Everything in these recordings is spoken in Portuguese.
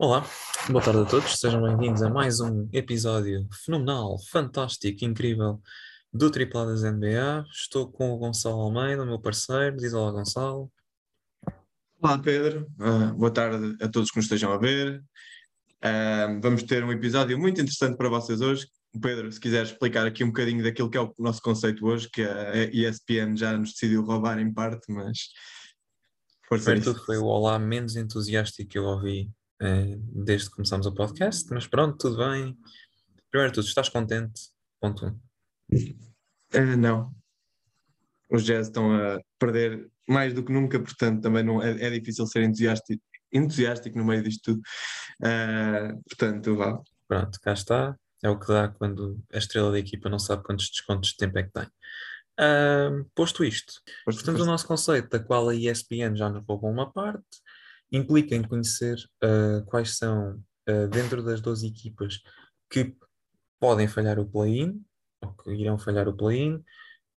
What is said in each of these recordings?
Olá, boa tarde a todos, sejam bem-vindos a mais um episódio fenomenal, fantástico, incrível do Tripladas NBA. Estou com o Gonçalo Almeida, meu parceiro. Diz olá, Gonçalo. Olá, Pedro. Uh, boa tarde a todos que nos estejam a ver. Uh, vamos ter um episódio muito interessante para vocês hoje. Pedro, se quiser explicar aqui um bocadinho daquilo que é o nosso conceito hoje, que a ESPN já nos decidiu roubar em parte, mas. Primeiro tudo foi o olá menos entusiástico que eu ouvi desde que começamos o podcast, mas pronto, tudo bem. Primeiro tudo, estás contente? Ponto 1. Uh, não. Os Jazz estão a perder mais do que nunca, portanto também não, é, é difícil ser entusiástico, entusiástico no meio disto tudo. Uh, portanto, vá. Pronto, cá está. É o que dá quando a estrela da equipa não sabe quantos descontos de tempo é que tem. Uh, posto isto, posto portanto, o nosso conceito, da qual a ESPN já nos roubou uma parte, implica em conhecer uh, quais são, uh, dentro das 12 equipas que podem falhar o play-in, ou que irão falhar o play-in,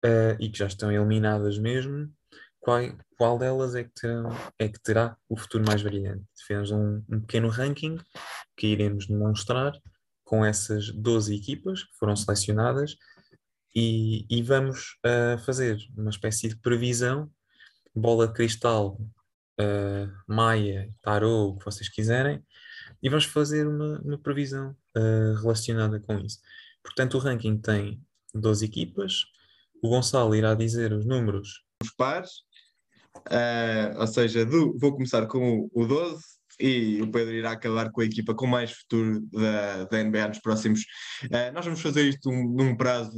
uh, e que já estão eliminadas mesmo, qual, qual delas é que, terão, é que terá o futuro mais brilhante. Fizemos um, um pequeno ranking que iremos demonstrar com essas 12 equipas que foram selecionadas e, e vamos uh, fazer uma espécie de previsão, bola de cristal uh, Maia, Tarot, o que vocês quiserem, e vamos fazer uma, uma previsão uh, relacionada com isso. Portanto, o ranking tem 12 equipas, o Gonçalo irá dizer os números. Os pares, uh, ou seja, do, vou começar com o, o 12 e o Pedro irá acabar com a equipa com mais futuro da, da NBA nos próximos. Uh, nós vamos fazer isto num, num prazo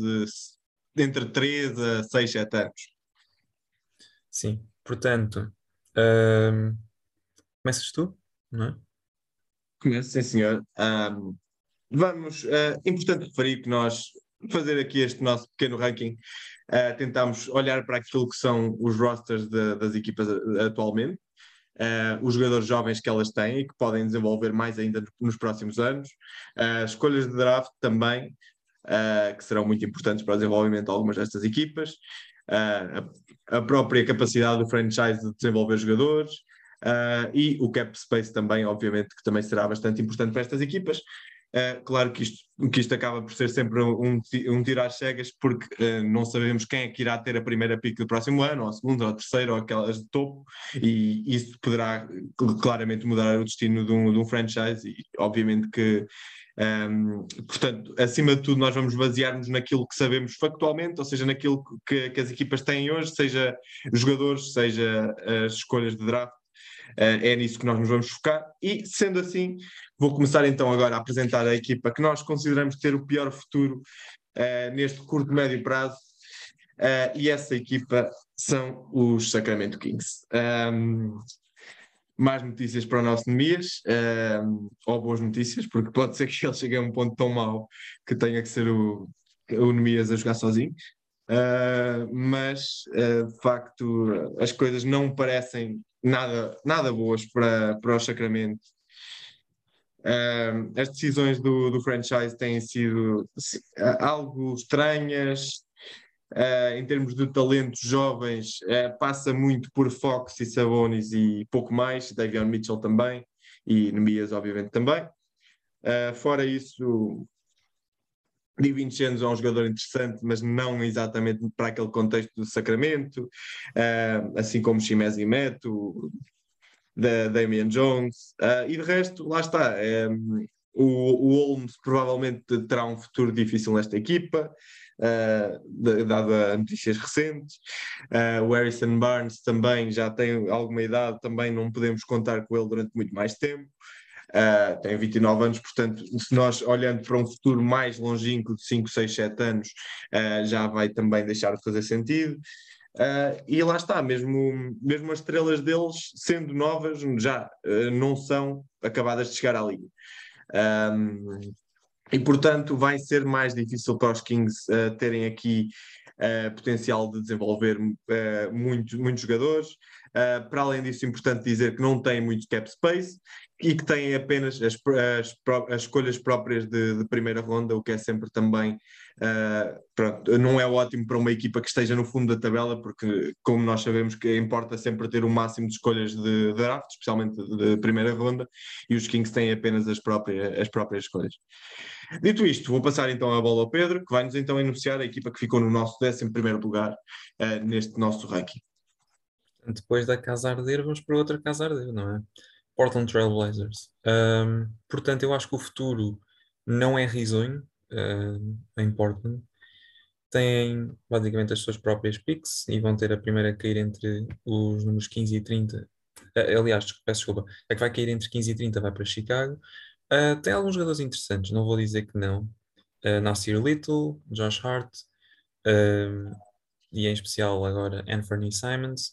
de entre 3 a 6, 7 anos. Sim, portanto, um, começas tu, não é? Começo, sim, senhor. Um, vamos, uh, importante referir que nós, fazer aqui este nosso pequeno ranking, uh, tentamos olhar para aquilo que são os rosters de, das equipas atualmente, uh, os jogadores jovens que elas têm e que podem desenvolver mais ainda nos próximos anos, uh, escolhas de draft também, que serão muito importantes para o desenvolvimento de algumas destas equipas, a, a, própria capacidade do franchise de desenvolver jogadores uh, e o cap space também, obviamente, que também será bastante importante para estas equipas. Uh, claro que isto, que isto acaba por ser sempre um, um tirar cegas, porque uh, não sabemos quem é que irá ter a primeira pick do próximo ano, ou a segunda, ou a terceira, ou aquelas de topo, e isso poderá claramente mudar o destino de um, de um franchise. E obviamente que um, portanto, acima de tudo, nós vamos basear-nos naquilo que sabemos factualmente, ou seja, naquilo que, que as equipas têm hoje, seja jogadores, seja as escolhas de draft. Uh, é nisso que nós nos vamos focar. E, sendo assim, vou começar então agora a apresentar a equipa que nós consideramos ter o pior futuro uh, neste curto médio prazo. Uh, e essa equipa são os Sacramento Kings. Um, mais notícias para o nosso Nemias, uh, ou boas notícias, porque pode ser que ele chegue a um ponto tão mau que tenha que ser o, o Nemias a jogar sozinho. Uh, mas uh, de facto as coisas não parecem nada, nada boas para, para o Sacramento. Uh, as decisões do, do franchise têm sido algo estranhas, Uh, em termos de talentos jovens, uh, passa muito por Fox e Sabonis e pouco mais, Davion Mitchell também, e Nemias, obviamente, também. Uh, fora isso, Di Vincenzo é um jogador interessante, mas não exatamente para aquele contexto do Sacramento, assim como Chimese Meto, da Damian Jones, e de resto, lá está. o, o Holmes provavelmente terá um futuro difícil nesta equipa uh, dada notícias recentes. Uh, o Harrison Barnes também já tem alguma idade, também não podemos contar com ele durante muito mais tempo. Uh, tem 29 anos, portanto, se nós olhando para um futuro mais longínquo de 5, 6, 7 anos, uh, já vai também deixar de fazer sentido. Uh, e lá está, mesmo, mesmo as estrelas deles, sendo novas, já não são acabadas de chegar à liga. Um, e, portanto, vai ser mais difícil para os Kings uh, terem aqui uh, potencial de desenvolver uh, muitos, jogadores. para além disso, é importante dizer que não têm muito cap space e que têm apenas as, as, as escolhas próprias de, de, primeira ronda, o que é sempre também Uh, pronto, não é ótimo para uma equipa que esteja no fundo da tabela, porque, como nós sabemos, que importa sempre ter o máximo de escolhas de draft, especialmente de primeira ronda, e os Kings têm apenas as próprias, as próprias escolhas. Dito isto, vou passar então a bola ao Pedro, que vai-nos então anunciar a equipa que ficou no nosso 11 lugar uh, neste nosso ranking. Depois da casa arder, vamos para outra casa arder, não é? Portland Trail Blazers. Um, portanto, eu acho que o futuro não é risonho em Portland. Têm basicamente as suas próprias picks e vão ter a primeira a cair entre os números 15 e 30. Uh, aliás, peço desculpa, a que vai cair entre 15 e 30 vai para Chicago. Uh, tem alguns jogadores interessantes, não vou dizer que não. Uh, Nasir Little, Josh Hart e em especial agora Anthony Simons,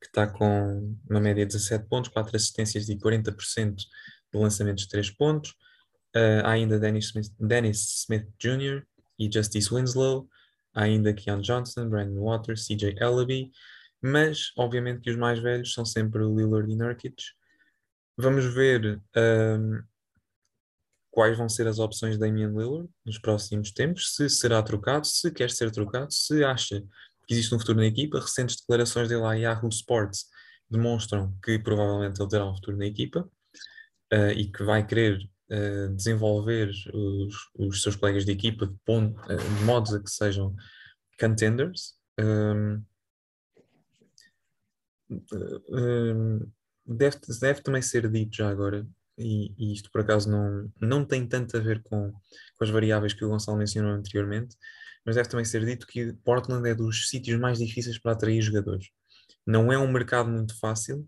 que está com uma média de 17 pontos, 4 assistências e 40% de lançamentos de 3 pontos. Uh, ainda Dennis Smith, Dennis Smith Jr. e Justice Winslow. Ainda Keon Johnson, Brandon Waters, CJ Ellaby. Mas, obviamente, que os mais velhos são sempre o Lillard e Nurkic. Vamos ver um, quais vão ser as opções de Damian Lillard nos próximos tempos, se será trocado, se quer ser trocado, se acha que existe um futuro na equipa. Recentes declarações dele à Yahoo Sports demonstram que provavelmente ele terá um futuro na equipa uh, e que vai querer desenvolver os, os, seus colegas de equipa de, uh, de modos a que sejam contenders. Um, um, deve, deve também ser dito já agora, e, e, isto por acaso não, não tem tanto a ver com, com as variáveis que o Gonçalo mencionou anteriormente, mas deve também ser dito que Portland é dos sítios mais difíceis para atrair jogadores. Não é um mercado muito fácil,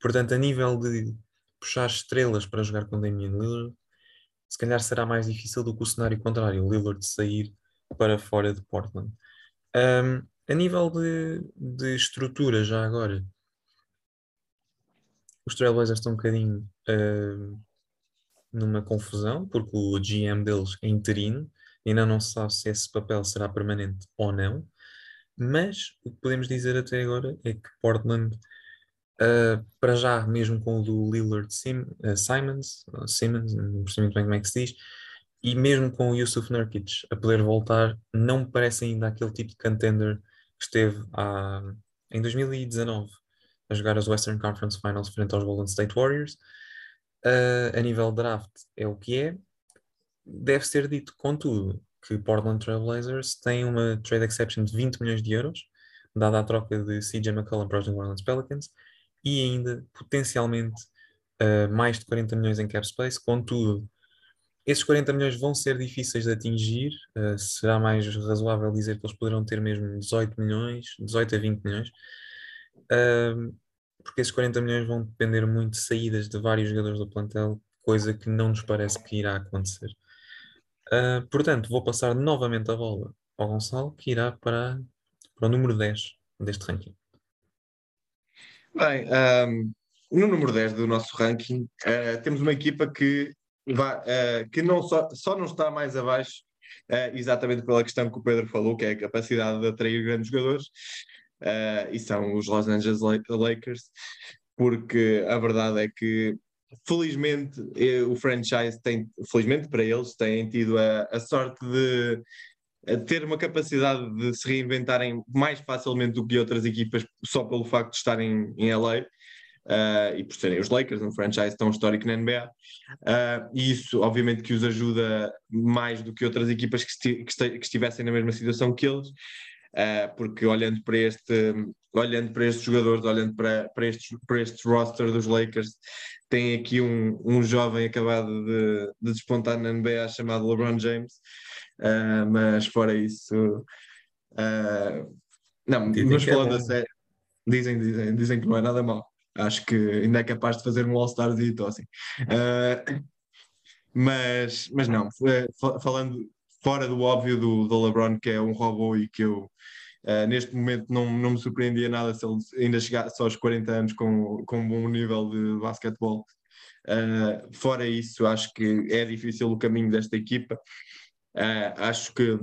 portanto, a nível de puxar estrelas para jogar com Damian Lillard, se calhar será mais difícil do que o cenário contrário, o Lillard sair para fora de Portland. Um, a nível de, de, estrutura, já agora, os Trailblazers estão um bocadinho uh, numa confusão, porque o GM deles é interino, ainda não se sabe se esse papel será permanente ou não, mas o que podemos dizer até agora é que Portland Uh, para já, mesmo com o do Lillard Sim, uh, Simons, uh, Simmons, não percebi muito bem como é que se diz, e mesmo com o Yusuf Nurkic a poder voltar, não me parece ainda aquele tipo de contender que esteve há, em 2019 a jogar as Western Conference Finals frente aos Golden State Warriors. a nível draft é o que é. Deve ser dito, contudo, que Portland Trail Blazers tem uma trade exception de 20 milhões de euros, dada a troca de CJ McCollum para os New Orleans Pelicans, e ainda potencialmente uh, mais de 40 milhões em cap space. Contudo, esses 40 milhões vão ser difíceis de atingir. Uh, será mais razoável dizer que eles poderão ter mesmo 18 milhões, 18 a 20 milhões, uh, porque esses 40 milhões vão depender muito de saídas de vários jogadores do plantel, coisa que não nos parece que irá acontecer. Uh, portanto, vou passar novamente a bola ao Gonçalo, que irá para, para o número 10 deste ranking. Bem, um, no número 10 do nosso ranking, uh, temos uma equipa que, vai, uh, que não só, só não está mais abaixo, uh, exatamente pela questão que o Pedro falou, que é a capacidade de atrair grandes jogadores, e são os Los Angeles Lakers, porque a verdade é que felizmente o franchise tem, felizmente para eles, têm tido a, a sorte de ter uma capacidade de se reinventarem mais facilmente do que outras equipas, só pelo facto de estarem em LA. Uh, e por serem os Lakers, um franchise tão histórico na NBA, uh, ah, e isso obviamente que os ajuda mais do que outras equipas que, esti que, que estivessem na mesma situação que eles, uh, porque olhando para este, olhando para estes jogadores, olhando para, para, estes, para estes roster dos Lakers, tem aqui um, um jovem acabado de, de despontar na NBA chamado LeBron James, Uh, mas fora isso. Uh, não, dizem mas falando é a sério, dizem, dizem, dizem que não é nada mal. Acho que ainda é capaz de fazer um All-Star de assim. Uh, mas, mas não, falando fora do óbvio do, do LeBron, que é um robô e que eu Uh, neste momento não, não me surpreendia nada se ele ainda chegasse aos 40 anos com, com um bom nível de basquetebol. Uh, fora isso, acho que é difícil o caminho desta equipa. Uh, acho que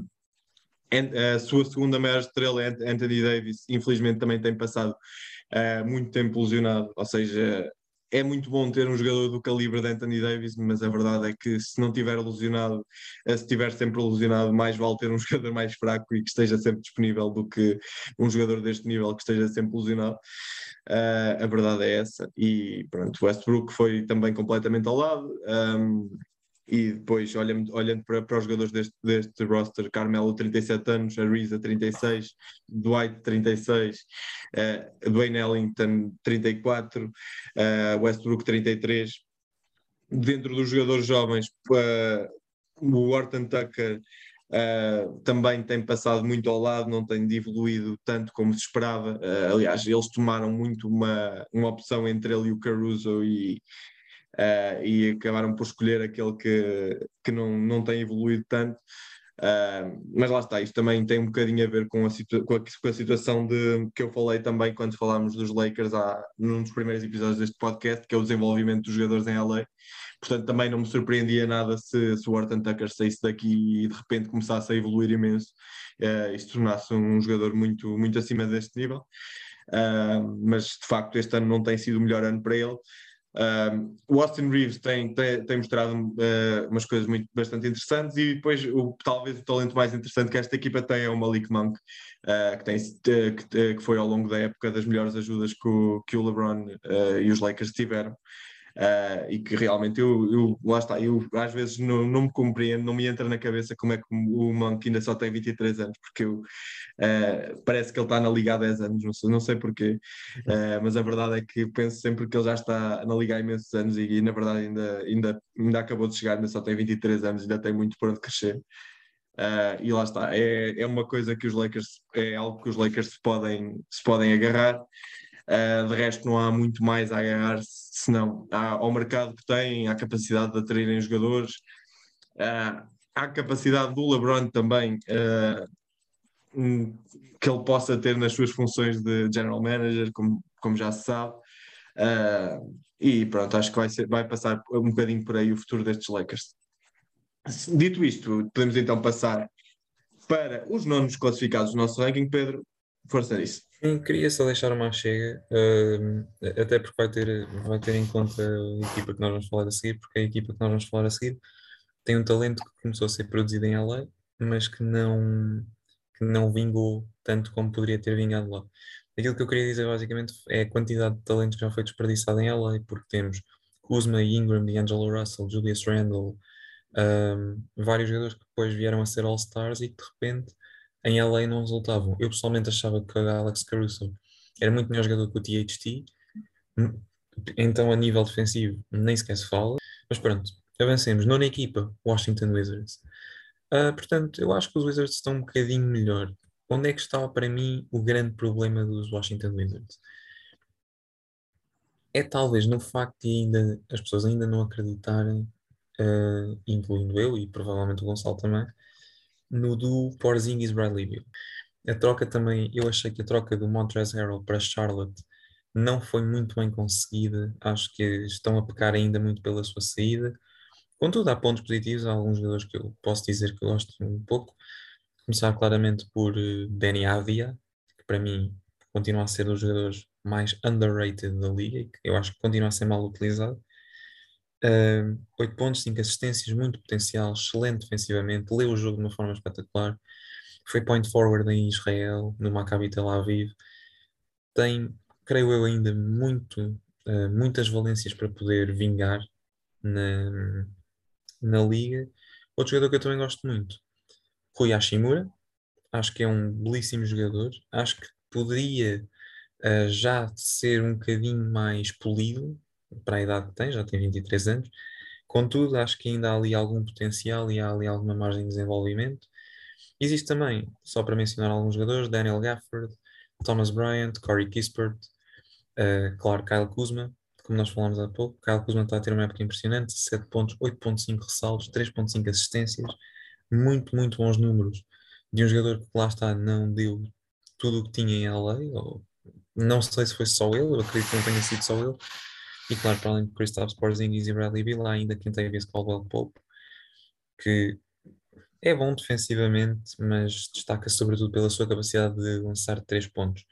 a sua segunda maior estrela, Anthony Davis, infelizmente também tem passado uh, muito tempo lesionado, ou seja, é muito bom ter um jogador do calibre de Anthony Davis, mas a verdade é que se não tiver ilusionado, se estiver sempre ilusionado, mais vale ter um jogador mais fraco e que esteja sempre disponível do que um jogador deste nível que esteja sempre ilusionado. Uh, a verdade é essa. E pronto, Westbrook foi também completamente ao lado. Um, e depois, olhando, olhando para, para os jogadores deste, deste roster, Carmelo 37 anos, Ariza 36, Dwight 36, uh, Dwayne Ellington 34, uh, Westbrook 33. Dentro dos jogadores jovens, uh, o Orton Tucker Uh, também tem passado muito ao lado, não tem evoluído tanto como se esperava. Uh, aliás, eles tomaram muito uma, uma opção entre ele e o Caruso e, uh, e acabaram por escolher aquele que, que não, não tem evoluído tanto. Uh, mas lá está, isto também tem um bocadinho a ver com a, com a, com a situação de, que eu falei também quando falámos dos Lakers há, num dos primeiros episódios deste podcast, que é o desenvolvimento dos jogadores em LA. Portanto, também não me surpreendia nada se, se o Orton Tucker saísse daqui e de repente começasse a evoluir imenso uh, e se tornasse um jogador muito, muito acima deste nível. Uh, mas de facto, este ano não tem sido o melhor ano para ele. Um, o Austin Reeves tem, tem, tem mostrado uh, umas coisas muito, bastante interessantes e depois o, talvez o talento mais interessante que esta equipa tem é o Malik Monk, uh, que, tem, uh, que, que, foi ao longo da época das melhores ajudas que o, que o LeBron e os Lakers tiveram. Uh, e que realmente eu, eu, lá está, eu às vezes não, não me compreendo, não me entra na cabeça como é que o Monk ainda só tem 23 anos, porque eu, uh, parece que ele está na Liga há 10 anos, não sei, não sei porquê, uh, mas a verdade é que penso sempre que ele já está na Liga há imensos anos e, e, na verdade ainda, ainda, ainda acabou de chegar, ainda só tem 23 anos, ainda tem muito por onde crescer. Uh, e lá está, é, é uma coisa que os Lakers, é algo que os Lakers se podem, se podem agarrar. Uh, de resto, não há muito mais a agarrar-se, senão há, ao mercado que tem, à capacidade de atraírem jogadores, uh, há a capacidade do LeBron também uh, que ele possa ter nas suas funções de general manager, como, como já se sabe. Uh, e pronto, acho que vai, ser, vai passar um bocadinho por aí o futuro destes Lakers. Dito isto, podemos então passar para os nonos classificados do nosso ranking. Pedro, força nisso. Sim, queria só deixar uma chega, uh, até porque vai ter, vai ter em conta a equipa que nós vamos falar a seguir, porque a equipa que nós vamos falar a seguir tem um talento que começou a ser produzido em LA, mas que não, que não vingou tanto como poderia ter vingado lá. Aquilo que eu queria dizer basicamente é a quantidade de talento que já foi desperdiçado em LA, porque temos Kuzma, Ingram, D'Angelo Russell, Julius Randle, um, vários jogadores que depois vieram a ser All-Stars e que de repente em LA não resultavam. Eu pessoalmente achava que o Alex Caruso era muito melhor jogador que o THT, então a nível defensivo nem sequer se fala, mas pronto, avancemos. Nona equipa, Washington Wizards. Uh, portanto, eu acho que os Wizards estão um bocadinho melhor. Onde é que está para mim o grande problema dos Washington Wizards? É talvez no facto de ainda as pessoas ainda não acreditarem, uh, incluindo eu e provavelmente o Gonçalo também, no do Porzingis Bradley Beal. A troca também, eu achei que a troca do Montrezl Harrell para Charlotte não foi muito bem conseguida. Acho que estão a pecar ainda muito pela sua saída. Contudo, há pontos positivos, há alguns jogadores que eu posso dizer que gosto um pouco. Começar claramente por uh, Danny Avdia, que para mim continua a ser um dos jogadores mais underrated da liga e que eu acho que continua a ser mal utilizado. Uh, 8 pontos, 5 assistências, muito potencial, excelente defensivamente, leu o jogo de uma forma espetacular. Foi point forward em Israel, no Maccabi Tel Aviv. Tem, creio eu, ainda muito, uh, muitas valências para poder vingar na, na liga. Outro jogador que eu também gosto muito, Rui Hashimura. Acho que é um belíssimo jogador. Acho que poderia uh, já ser um bocadinho mais polido para a idade que tem, já tem 23 anos. Contudo, acho que ainda há ali algum potencial e há ali alguma margem de desenvolvimento. Existe também, só para mencionar alguns jogadores, Daniel Gafford, Thomas Bryant, Corey Kispert, uh, claro, Kyle Kuzma, como nós falamos há pouco. Kyle Kuzma está a ter uma época impressionante, 7 pontos, 8.5 ressaltos, 3.5 assistências, muito, muito bons números de um jogador que lá está não deu tudo o que tinha em LA, ou não sei se foi só ele, eu acredito que não tenha sido só ele, e claro, para além de Kristaps Porzingis e Bradley Beal, há ainda visto Caldwell Pope, que é bom defensivamente, mas destaca sobretudo pela sua capacidade de lançar três pontos.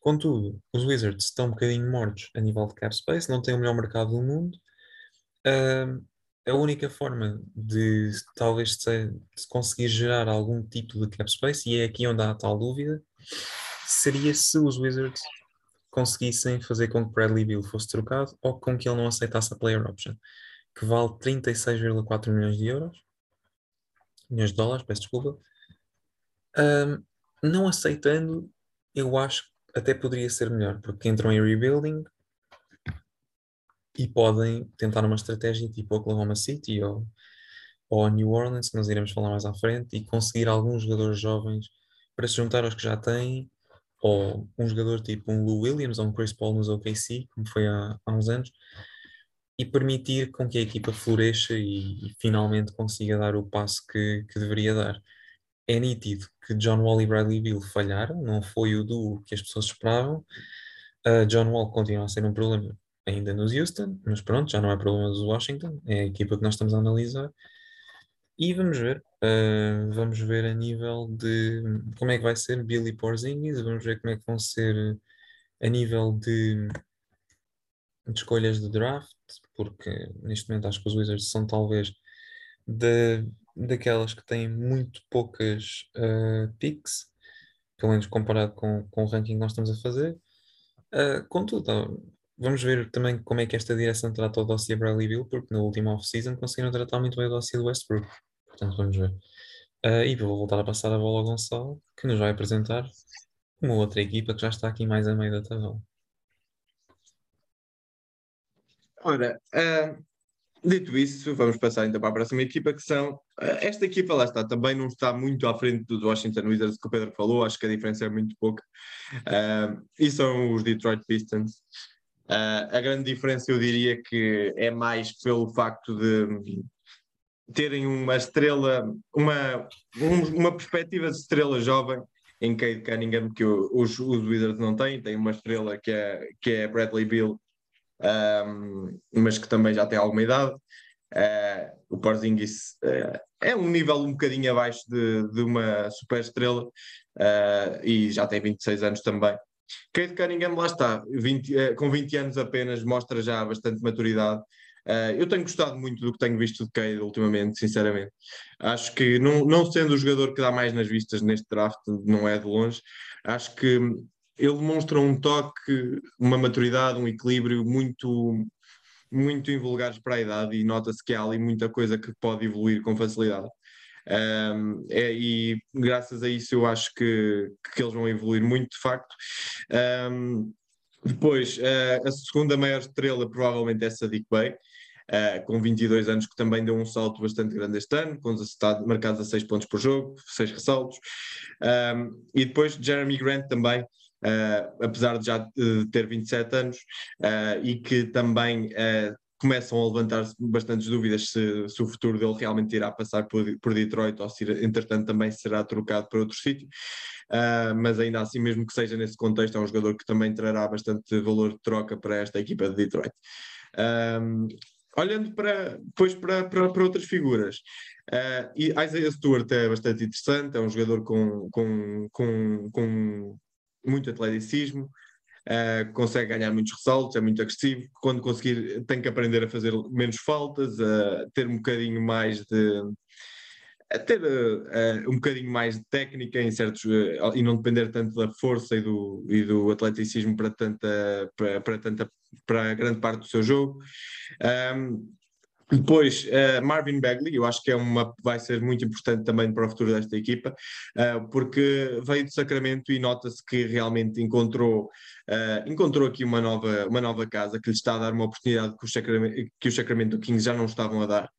Contudo, os Wizards estão um bocadinho mortos a nível de cap space, não têm o melhor mercado do mundo. Uh, a única forma de talvez de conseguir gerar algum tipo de cap space, e é aqui onde há a tal dúvida, seria se os Wizards conseguissem fazer com que Bradley Bill fosse trocado ou com que ele não aceitasse a player option, que vale 36,4 milhões de euros, milhões de dólares, peço desculpa. Um, não aceitando, eu acho que até poderia ser melhor, porque entram em rebuilding e podem tentar uma estratégia tipo Oklahoma City ou, ou New Orleans, que nós iremos falar mais à frente, e conseguir alguns jogadores jovens para se juntar aos que já têm ou um jogador tipo um Lou Williams ou um Chris Paul nos OKC, como foi há, há uns anos, e permitir com que a equipa floresça e, e finalmente consiga dar o passo que, que, deveria dar. É nítido que John Wall e Bradley Beal falharam, não foi o duo que as pessoas esperavam. Uh, John Wall continua a ser um problema ainda nos Houston, mas pronto, já não é problema dos Washington, é a equipa que nós estamos a analisar. E vamos ver, uh, vamos ver a nível de como é que vai ser Billy Porzingis, vamos ver como é que vão ser a nível de, de escolhas de draft, porque neste momento acho que os Wizards são talvez de, daquelas que têm muito poucas uh, picks, pelo menos comparado com, com o ranking que nós estamos a fazer. Uh, contudo, vamos ver também como é que esta direção trata o dossiê Bradley Bill, porque no último off-season conseguiram tratar muito bem o dossiê do Westbrook. Portanto, vamos ver. Uh, e vou voltar a passar a bola ao Gonçalo, que nos vai apresentar uma outra equipa que já está aqui mais a meio da tabela. Ora, uh, dito isso, vamos passar então para a próxima equipa, que são. Uh, esta equipa lá está, também não está muito à frente dos Washington Wizards, que o Pedro falou, acho que a diferença é muito pouca. e são os Detroit Pistons. a grande diferença, eu diria que é mais pelo facto de terem uma estrela, uma, um, uma perspectiva de estrela jovem em Cade Cunningham que os, os Wizards não têm, tem uma estrela que é, que é Bradley Bill, um, mas que também já tem alguma idade. Uh, o Porzingis uh, é um nível um bocadinho abaixo de, de uma super estrela uh, e já tem 26 anos também. Cade Cunningham, lá está, 20, com 20 anos apenas, mostra já bastante maturidade Uh, eu tenho gostado muito do que tenho visto de Cade ultimamente, sinceramente. Acho que, não, não sendo o jogador que dá mais nas vistas neste draft, não é de longe, acho que ele demonstra um toque, uma maturidade, um equilíbrio muito, muito invulgares para a idade e nota-se que há ali muita coisa que pode evoluir com facilidade. Um, é, e graças a isso eu acho que, que eles vão evoluir muito de facto. Um, depois, uh, a segunda maior estrela provavelmente é Sadiq Bey, uh, com 22 anos, que também deu um salto bastante grande este ano, com está marcados a 6 pontos por jogo, 6 ressaltos. Um, e depois Jeremy Grant também, uh, apesar de já ter 27 anos, uh, e que também começam a levantar-se bastantes dúvidas se, se, o futuro dele realmente irá passar por, por Detroit ou se, entretanto, também será trocado para outro sítio. Uh, mas ainda assim, mesmo que seja nesse contexto, é um jogador que também trará bastante valor de troca para esta equipa de Detroit. Um, olhando para, depois para, para, para outras figuras, uh, e Isaiah Stewart é bastante interessante, é um jogador com, com, com, com muito atleticismo, uh, consegue ganhar muitos ressaltos, é muito agressivo, quando conseguir tem que aprender a fazer menos faltas, a ter um bocadinho mais de a ter uh, um bocadinho mais de técnica em certos uh, e não depender tanto da força e do, e do atleticismo para tanta para, para tanta para grande parte do seu jogo. Um, depois, uh, Marvin Bagley, eu acho que é uma, vai ser muito importante também para o futuro desta equipa, uh, porque veio de Sacramento e nota-se que realmente encontrou, uh, encontrou aqui uma nova, uma nova casa que lhe está a dar uma oportunidade que o Sacramento, que o Sacramento Kings já não estavam a dar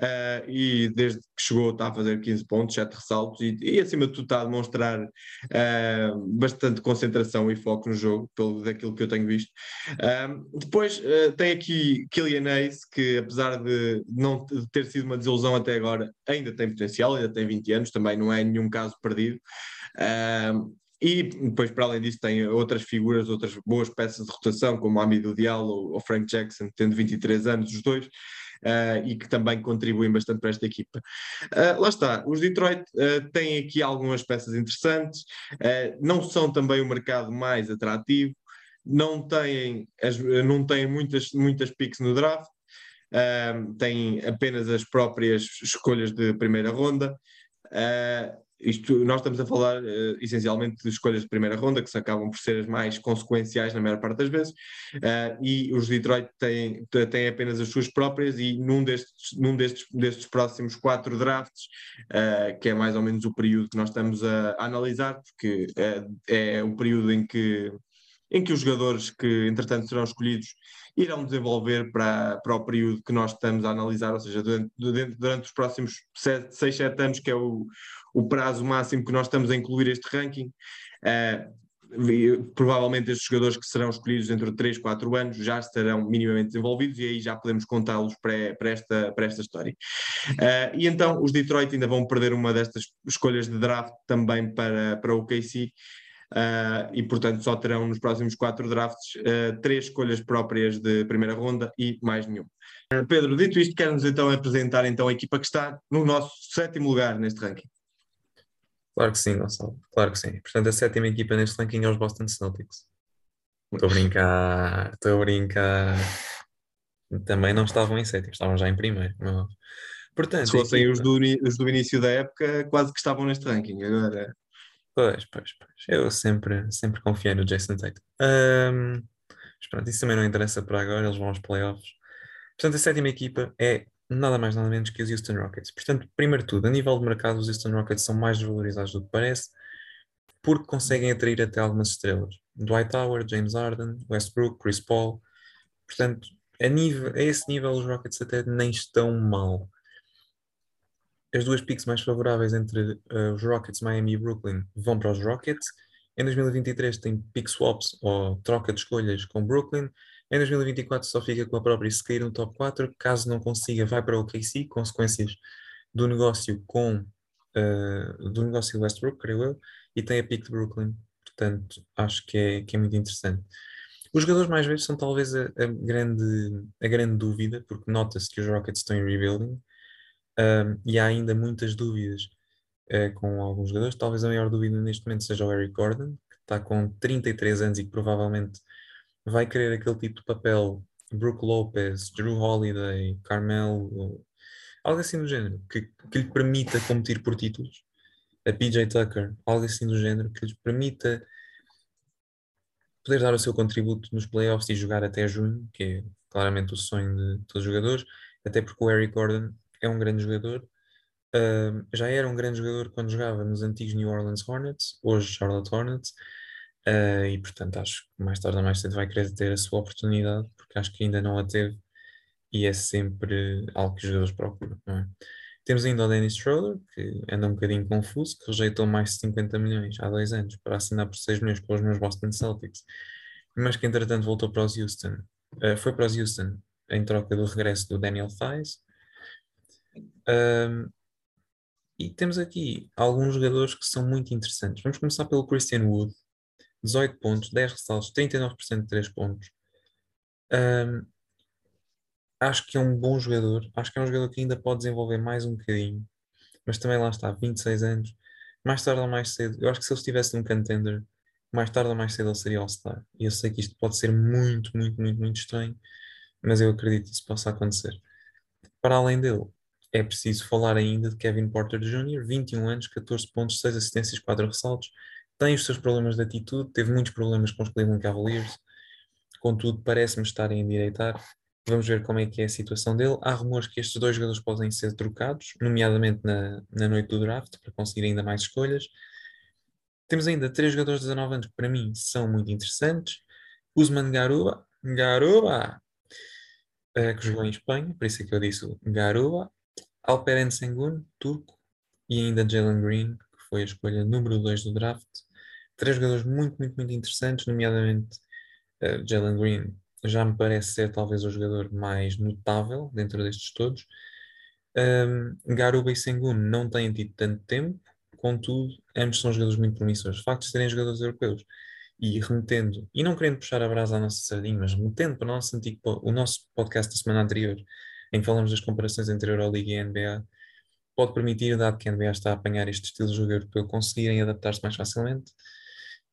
uh, e desde que chegou está a fazer 15 pontos, 7 ressaltos e, e acima de tudo está a demonstrar uh, bastante concentração e foco no jogo, pelo daquilo que eu tenho visto. Uh, depois tem aqui Killian Hayes, que apesar de não ter sido uma desilusão até agora, ainda tem potencial, ainda tem 20 anos, também não é nenhum caso perdido. E depois, para além disso, tem outras figuras, outras boas peças de rotação, como Amidou Diallo ou Frank Jackson, tendo 23 anos, os dois. Uh, e que também contribuem bastante para esta equipa. Uh, lá está, os Detroit uh, têm aqui algumas peças interessantes, não são também o mercado mais atrativo, não têm, as, não têm muitas, muitas picks no draft, têm apenas as próprias escolhas de primeira ronda. Uh, isto, nós estamos a falar uh, essencialmente de escolhas de primeira ronda, que se acabam por ser as mais consequenciais na maior parte das vezes, uh, e os Detroit têm, têm apenas as suas próprias, e num destes, num destes, destes próximos quatro drafts, uh, que é mais ou menos o período que nós estamos a, a analisar, porque é o período em que, em que os jogadores que entretanto serão escolhidos irão desenvolver para, para o período que nós estamos a analisar, ou seja, durante, durante os próximos 6, 7 anos, que é o, o prazo máximo que nós estamos a incluir este ranking. Uh, provavelmente estes jogadores que serão escolhidos dentro de 3, 4 anos já estarão minimamente desenvolvidos e aí já podemos contá-los para, para, esta, para esta história. Uh, e então os Detroit ainda vão perder uma destas escolhas de draft também para, para o KC. Uh, e portanto só terão nos próximos quatro drafts uh, três escolhas próprias de primeira ronda e mais nenhum. Uh, Pedro, dito isto, quer-nos então apresentar então a equipa que está no nosso sétimo lugar neste ranking. Claro que sim, Gonçalo. Claro que sim. Portanto, a sétima equipa neste ranking é os Boston Celtics. Estou a brincar, estou a brincar. Também não estavam em sétimo, estavam já em primeiro. Não. Portanto, Se fossem equipa... os, do, os do início da época, quase que estavam neste ranking. Agora. Pois, pois, pois. Eu sempre, sempre confiei no Jason Tatum. Um, mas pronto, isso também não interessa para agora, eles vão aos playoffs. Portanto, a sétima equipa é nada mais nada menos que os Houston Rockets. Portanto, primeiro de tudo, a nível de mercado, os Houston Rockets são mais desvalorizados do que parece, porque conseguem atrair até algumas estrelas. Dwight Howard, James Harden, Westbrook, Chris Paul. Portanto, a, nível, a esse nível os Rockets até nem estão mal. As duas picks mais favoráveis entre uh, os Rockets, Miami e Brooklyn vão para os Rockets. Em 2023 tem pick swaps ou troca de escolhas com Brooklyn em 2024 só fica com a própria se cair no top 4. Caso não consiga, vai para o KC, consequências do negócio com uh, do negócio Westbrook, creio eu, e tem a pick de Brooklyn. Portanto, acho que é, que é muito interessante. Os jogadores mais velhos são talvez a, a grande, a grande dúvida, porque nota-se que os Rockets estão em rebuilding um, e há ainda muitas dúvidas uh, com alguns jogadores. Talvez a maior dúvida neste momento seja o Eric Gordon, que está com 33 anos e que provavelmente vai querer aquele tipo de papel, Brook Lopez, Drew Holiday, Carmelo, algo assim do género, que, que lhe permita competir por títulos, a PJ Tucker, algo assim do género, que lhe permita poder dar o seu contributo nos playoffs e jogar até junho, que é claramente o sonho de todos os jogadores, até porque o Eric Gordon é um grande jogador, uh, já era um grande jogador quando jogava nos antigos New Orleans Hornets, hoje Charlotte Hornets, Uh, e portanto acho que mais tarde ou mais cedo vai querer ter a sua oportunidade, porque acho que ainda não a teve e é sempre algo que os jogadores procuram, não é? Temos ainda o Dennis Schroeder, que anda um bocadinho confuso, que rejeitou mais de 50 milhões há dois anos para assinar por 6 milhões pelos meus Boston Celtics, mas que entretanto voltou para os Houston. Uh, foi para os Houston em troca do regresso do Daniel Thies. Um, e temos aqui alguns jogadores que são muito interessantes. Vamos começar pelo Christian Wood, 18 pontos, 10 ressaltos, 39% de 3 pontos. Um, acho que é um bom jogador. Acho que é um jogador que ainda pode desenvolver mais um bocadinho. Mas também lá está, 26 anos. Mais tarde ou mais cedo, eu acho que se ele estivesse num contender, mais tarde ou mais cedo ele seria All-Star. E eu sei que isto pode ser muito, muito, muito, muito estranho, mas eu acredito que isso possa acontecer. Para além dele, é preciso falar ainda de Kevin Porter Jr., 21 anos, 14 pontos, 6 assistências, 4 ressaltos tem os seus problemas de atitude, teve muitos problemas com os Cleveland Cavaliers, contudo parece-me estar a endireitar. Vamos ver como é que é a situação dele. Há rumores que estes dois jogadores podem ser trocados, nomeadamente na, na noite do draft, para conseguir ainda mais escolhas. Temos ainda três jogadores de 19 anos que para mim são muito interessantes. Usman Garuba, Garuba, uh, que jogou em Espanha, por isso é que eu disse Garuba. Alperen Sengun, turco, e ainda Jalen Green, que foi a escolha número 2 do draft três jogadores muito, muito, muito interessantes, nomeadamente uh, Jalen Green já me parece ser talvez o jogador mais notável dentro destes todos. Um, Garuba e Sengun não têm tido tanto tempo, contudo, ambos são jogadores muito promissores. O facto de serem jogadores europeus e remetendo, e não querendo puxar a brasa à nossa sardinha, mas remetendo para o nosso, antigo, o nosso podcast da semana anterior, em que falamos das comparações entre a Euroliga e NBA, pode permitir, dado que a NBA está a apanhar este estilo de jogo europeu, conseguirem adaptar-se mais facilmente.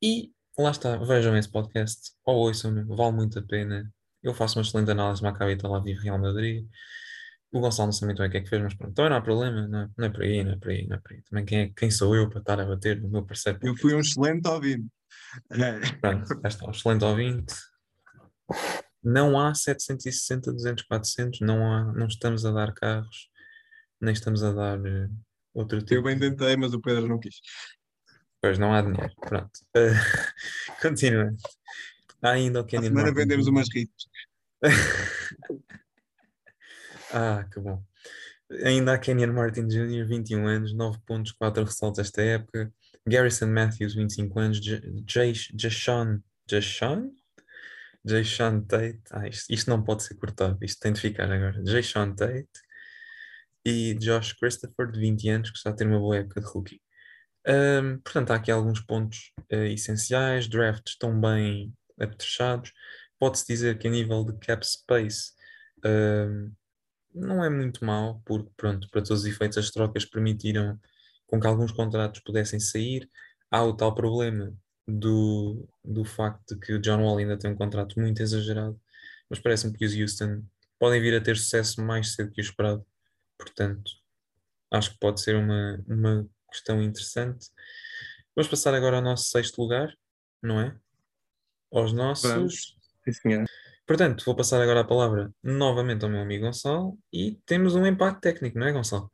E lá está, vejam esse podcast, ou ouçam-me, vale muito a pena. Eu faço uma excelente análise de Maccabi Tel Aviv Real Madrid. O Gonçalo não sabe muito bem o que é que fez, mas pronto, também não há problema, não é, não é por aí, não é por aí, não é por aí. Também quem, é, quem sou eu para estar a bater no meu parceiro? Eu fui um excelente ouvinte. Pronto, já está, um excelente ouvinte. Não há 760, 200, 400, não, há, não estamos a dar carros, nem estamos a dar uh, outro tipo. Eu bem tentei, mas o Pedro não quis. Pois não há dinheiro, pronto. Uh, continuando. Há ainda o Kenny A semana vendemos umas ritas. Ah, que bom. Ainda há Kenyon Martin Jr., 21 anos, 9 pontos, 4 ressaltos esta época. Garrison Matthews, 25 anos. Jashawn. Jashawn? Jashawn Tate. Ah, isto, isto não pode ser cortado, isto tem de ficar agora. Jashawn Tate. E Josh Christopher, de 20 anos, que está a ter uma boa época de rookie. Um, portanto, há aqui alguns pontos uh, essenciais. Drafts estão bem apetrechados. Pode-se dizer que a nível de cap space. Um, não é muito mal, porque, pronto, para todos os efeitos, as trocas permitiram com que alguns contratos pudessem sair. Há o tal problema do, do facto de que o John Wall ainda tem um contrato muito exagerado, mas parece-me que os Houston podem vir a ter sucesso mais cedo que o esperado. Portanto, acho que pode ser uma, uma questão interessante. Vamos passar agora ao nosso sexto lugar, não é? Aos nossos. Vamos. Sim, senhor. Portanto, vou passar agora a palavra novamente ao meu amigo Gonçalo e temos um impacto técnico, não é, Gonçalo?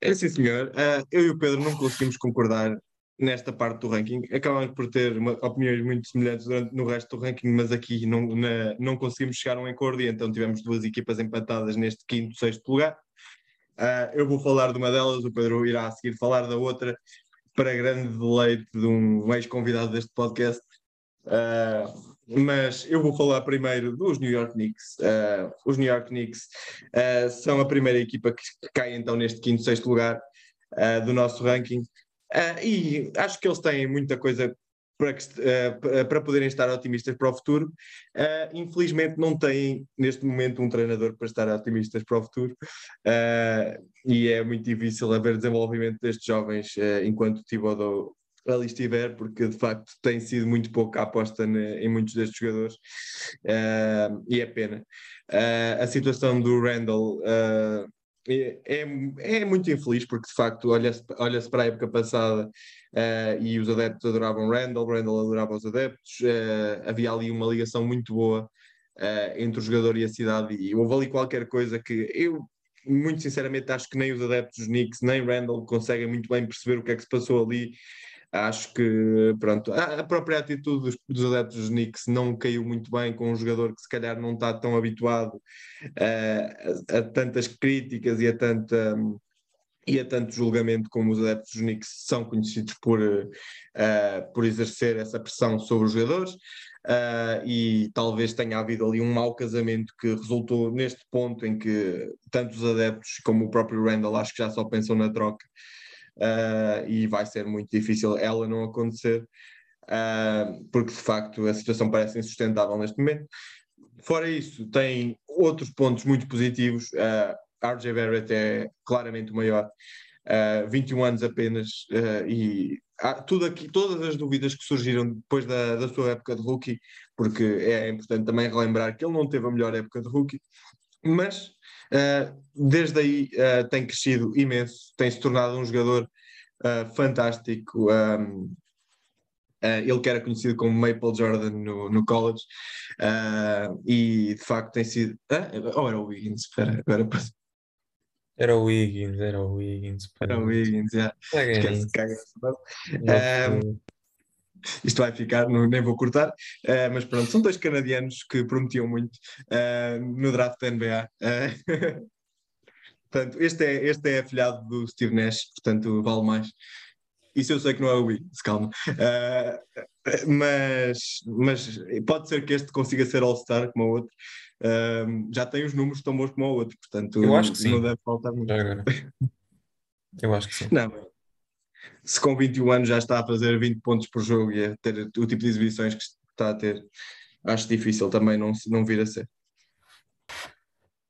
É sim, senhor. Uh, eu e o Pedro não conseguimos concordar nesta parte do ranking. Acabamos por ter uma, opiniões muito semelhantes durante, no resto do ranking, mas aqui não, na, não conseguimos chegar a um acordo e então tivemos duas equipas empatadas neste quinto, sexto lugar. Uh, eu vou falar de uma delas, o Pedro irá a seguir falar da outra, para grande deleite de um ex-convidado deste podcast. Uh, mas eu vou falar primeiro dos New York Knicks. Uh, os New York Knicks são a primeira equipa que, cai então neste quinto, sexto lugar do nosso ranking. e acho que eles têm muita coisa para, para poderem estar otimistas para o futuro. infelizmente não têm neste momento um treinador para estar otimistas para o futuro. e é muito difícil haver desenvolvimento destes jovens enquanto Thibodeau ali estiver, porque de facto tem sido muito pouco a aposta em muitos destes jogadores uh, e é pena. Uh, a situação do Randall uh, é, é, é, muito infeliz, porque de facto olha-se olha para a época passada e os adeptos adoravam Randall, Randall adorava os adeptos, havia ali uma ligação muito boa entre o jogador e a cidade, e houve ali qualquer coisa que eu muito sinceramente acho que nem os adeptos dos Knicks nem Randall conseguem muito bem perceber o que é que se passou ali. Acho que, pronto, a, própria atitude dos, dos adeptos dos Knicks não caiu muito bem com um jogador que se calhar não está tão habituado uh, a, a, tantas críticas e a tanta e a tanto julgamento como os adeptos dos Knicks são conhecidos por, uh, por exercer essa pressão sobre os jogadores uh, e talvez tenha havido ali um mau casamento que resultou neste ponto em que tanto os adeptos como o próprio Randall acho que já só pensam na troca uh, e vai ser muito difícil ela não acontecer, porque de facto a situação parece insustentável neste momento. Fora isso, tem outros pontos muito positivos. RJ Barrett é claramente o maior, uh, 21 anos apenas, uh, e tudo aqui, todas as dúvidas que surgiram depois da, da sua época de rookie, porque é importante também relembrar que ele não teve a melhor época de rookie, mas uh, desde aí uh, tem crescido imenso, tem se tornado um jogador uh, fantástico. Um, ele que era conhecido como Maple Jordan no, no college, e de facto tem sido. ou oh, era o Wiggins, espera, agora era o Wiggins, era o Wiggins. Era o Wiggins, já. Esquece, caga. Um, isto vai ficar, não, nem vou cortar, uh, mas pronto, são dois canadianos que prometiam muito uh, no draft da NBA. Uh, portanto, este é, este é afilhado do Steve Nash, portanto vale mais. Isso eu sei que não é o Wiggins, calma. Mas, mas pode ser que este consiga ser All-Star como o outro. Uh, já tem os números tão bons como o outro, portanto eu acho que sim. não deve faltar muito. Eu acho que sim. Não, se com 21 anos já está a fazer 20 pontos por jogo e a ter o tipo de exibições que está a ter, acho difícil também não, não vir a ser.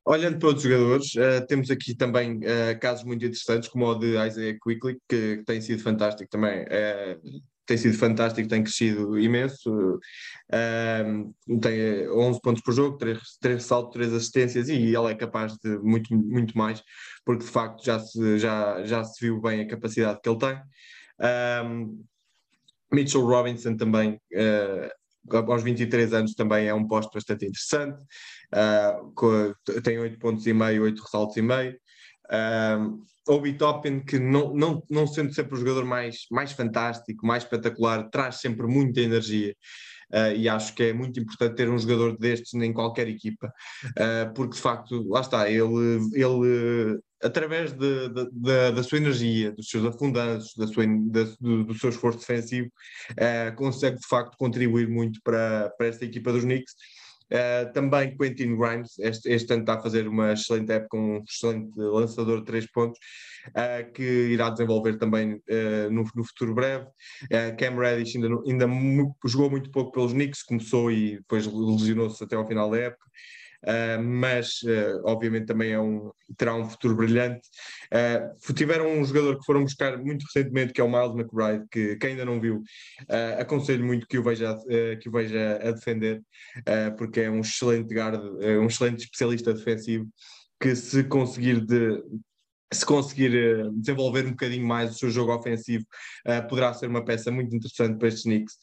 Olhando para outros jogadores, uh, temos aqui também uh, casos muito interessantes, como o de Isaiah Quickly, que, que tem sido fantástico também. Uh, tem sido fantástico, tem crescido imenso. tem 11 pontos por jogo, 3, 3 saltos, 3 assistências e ele é capaz de muito, muito mais, porque de facto já se, já, já se viu bem a capacidade que ele tem. Um, Mitchell Robinson também aos 23 anos também é um posto bastante interessante, uh, tem 8 pontos e meio, 8 ressaltos e meio. Uh, Obi Toppin, que não, não, não sendo sempre o jogador mais, mais fantástico, mais espetacular, traz sempre muita energia. Uh, e acho que é muito importante ter um jogador destes em qualquer equipa, uh, porque de facto, lá está, ele, ele através de, de, de, da sua energia, dos seus afundanços, da sua, do, do, seu esforço defensivo, uh, consegue de facto contribuir muito para, para esta equipa dos Knicks. Uh, também Quentin Grimes, este, este ano está a fazer uma excelente época, um excelente lançador de três pontos, uh, que irá desenvolver também uh, no, no, futuro breve. Cam Reddish ainda, ainda jogou muito pouco pelos Knicks, começou e depois lesionou-se até ao final da época. Uh, mas uh, obviamente também é um, terá um futuro brilhante. Uh, tiveram um jogador que foram buscar muito recentemente, que é o Miles McBride, que ainda não viu, aconselho muito que o veja, que o veja a defender, porque é um excelente guard, um excelente especialista defensivo, que se conseguir de, se conseguir desenvolver um bocadinho mais o seu jogo ofensivo, uh, poderá ser uma peça muito interessante para estes Knicks.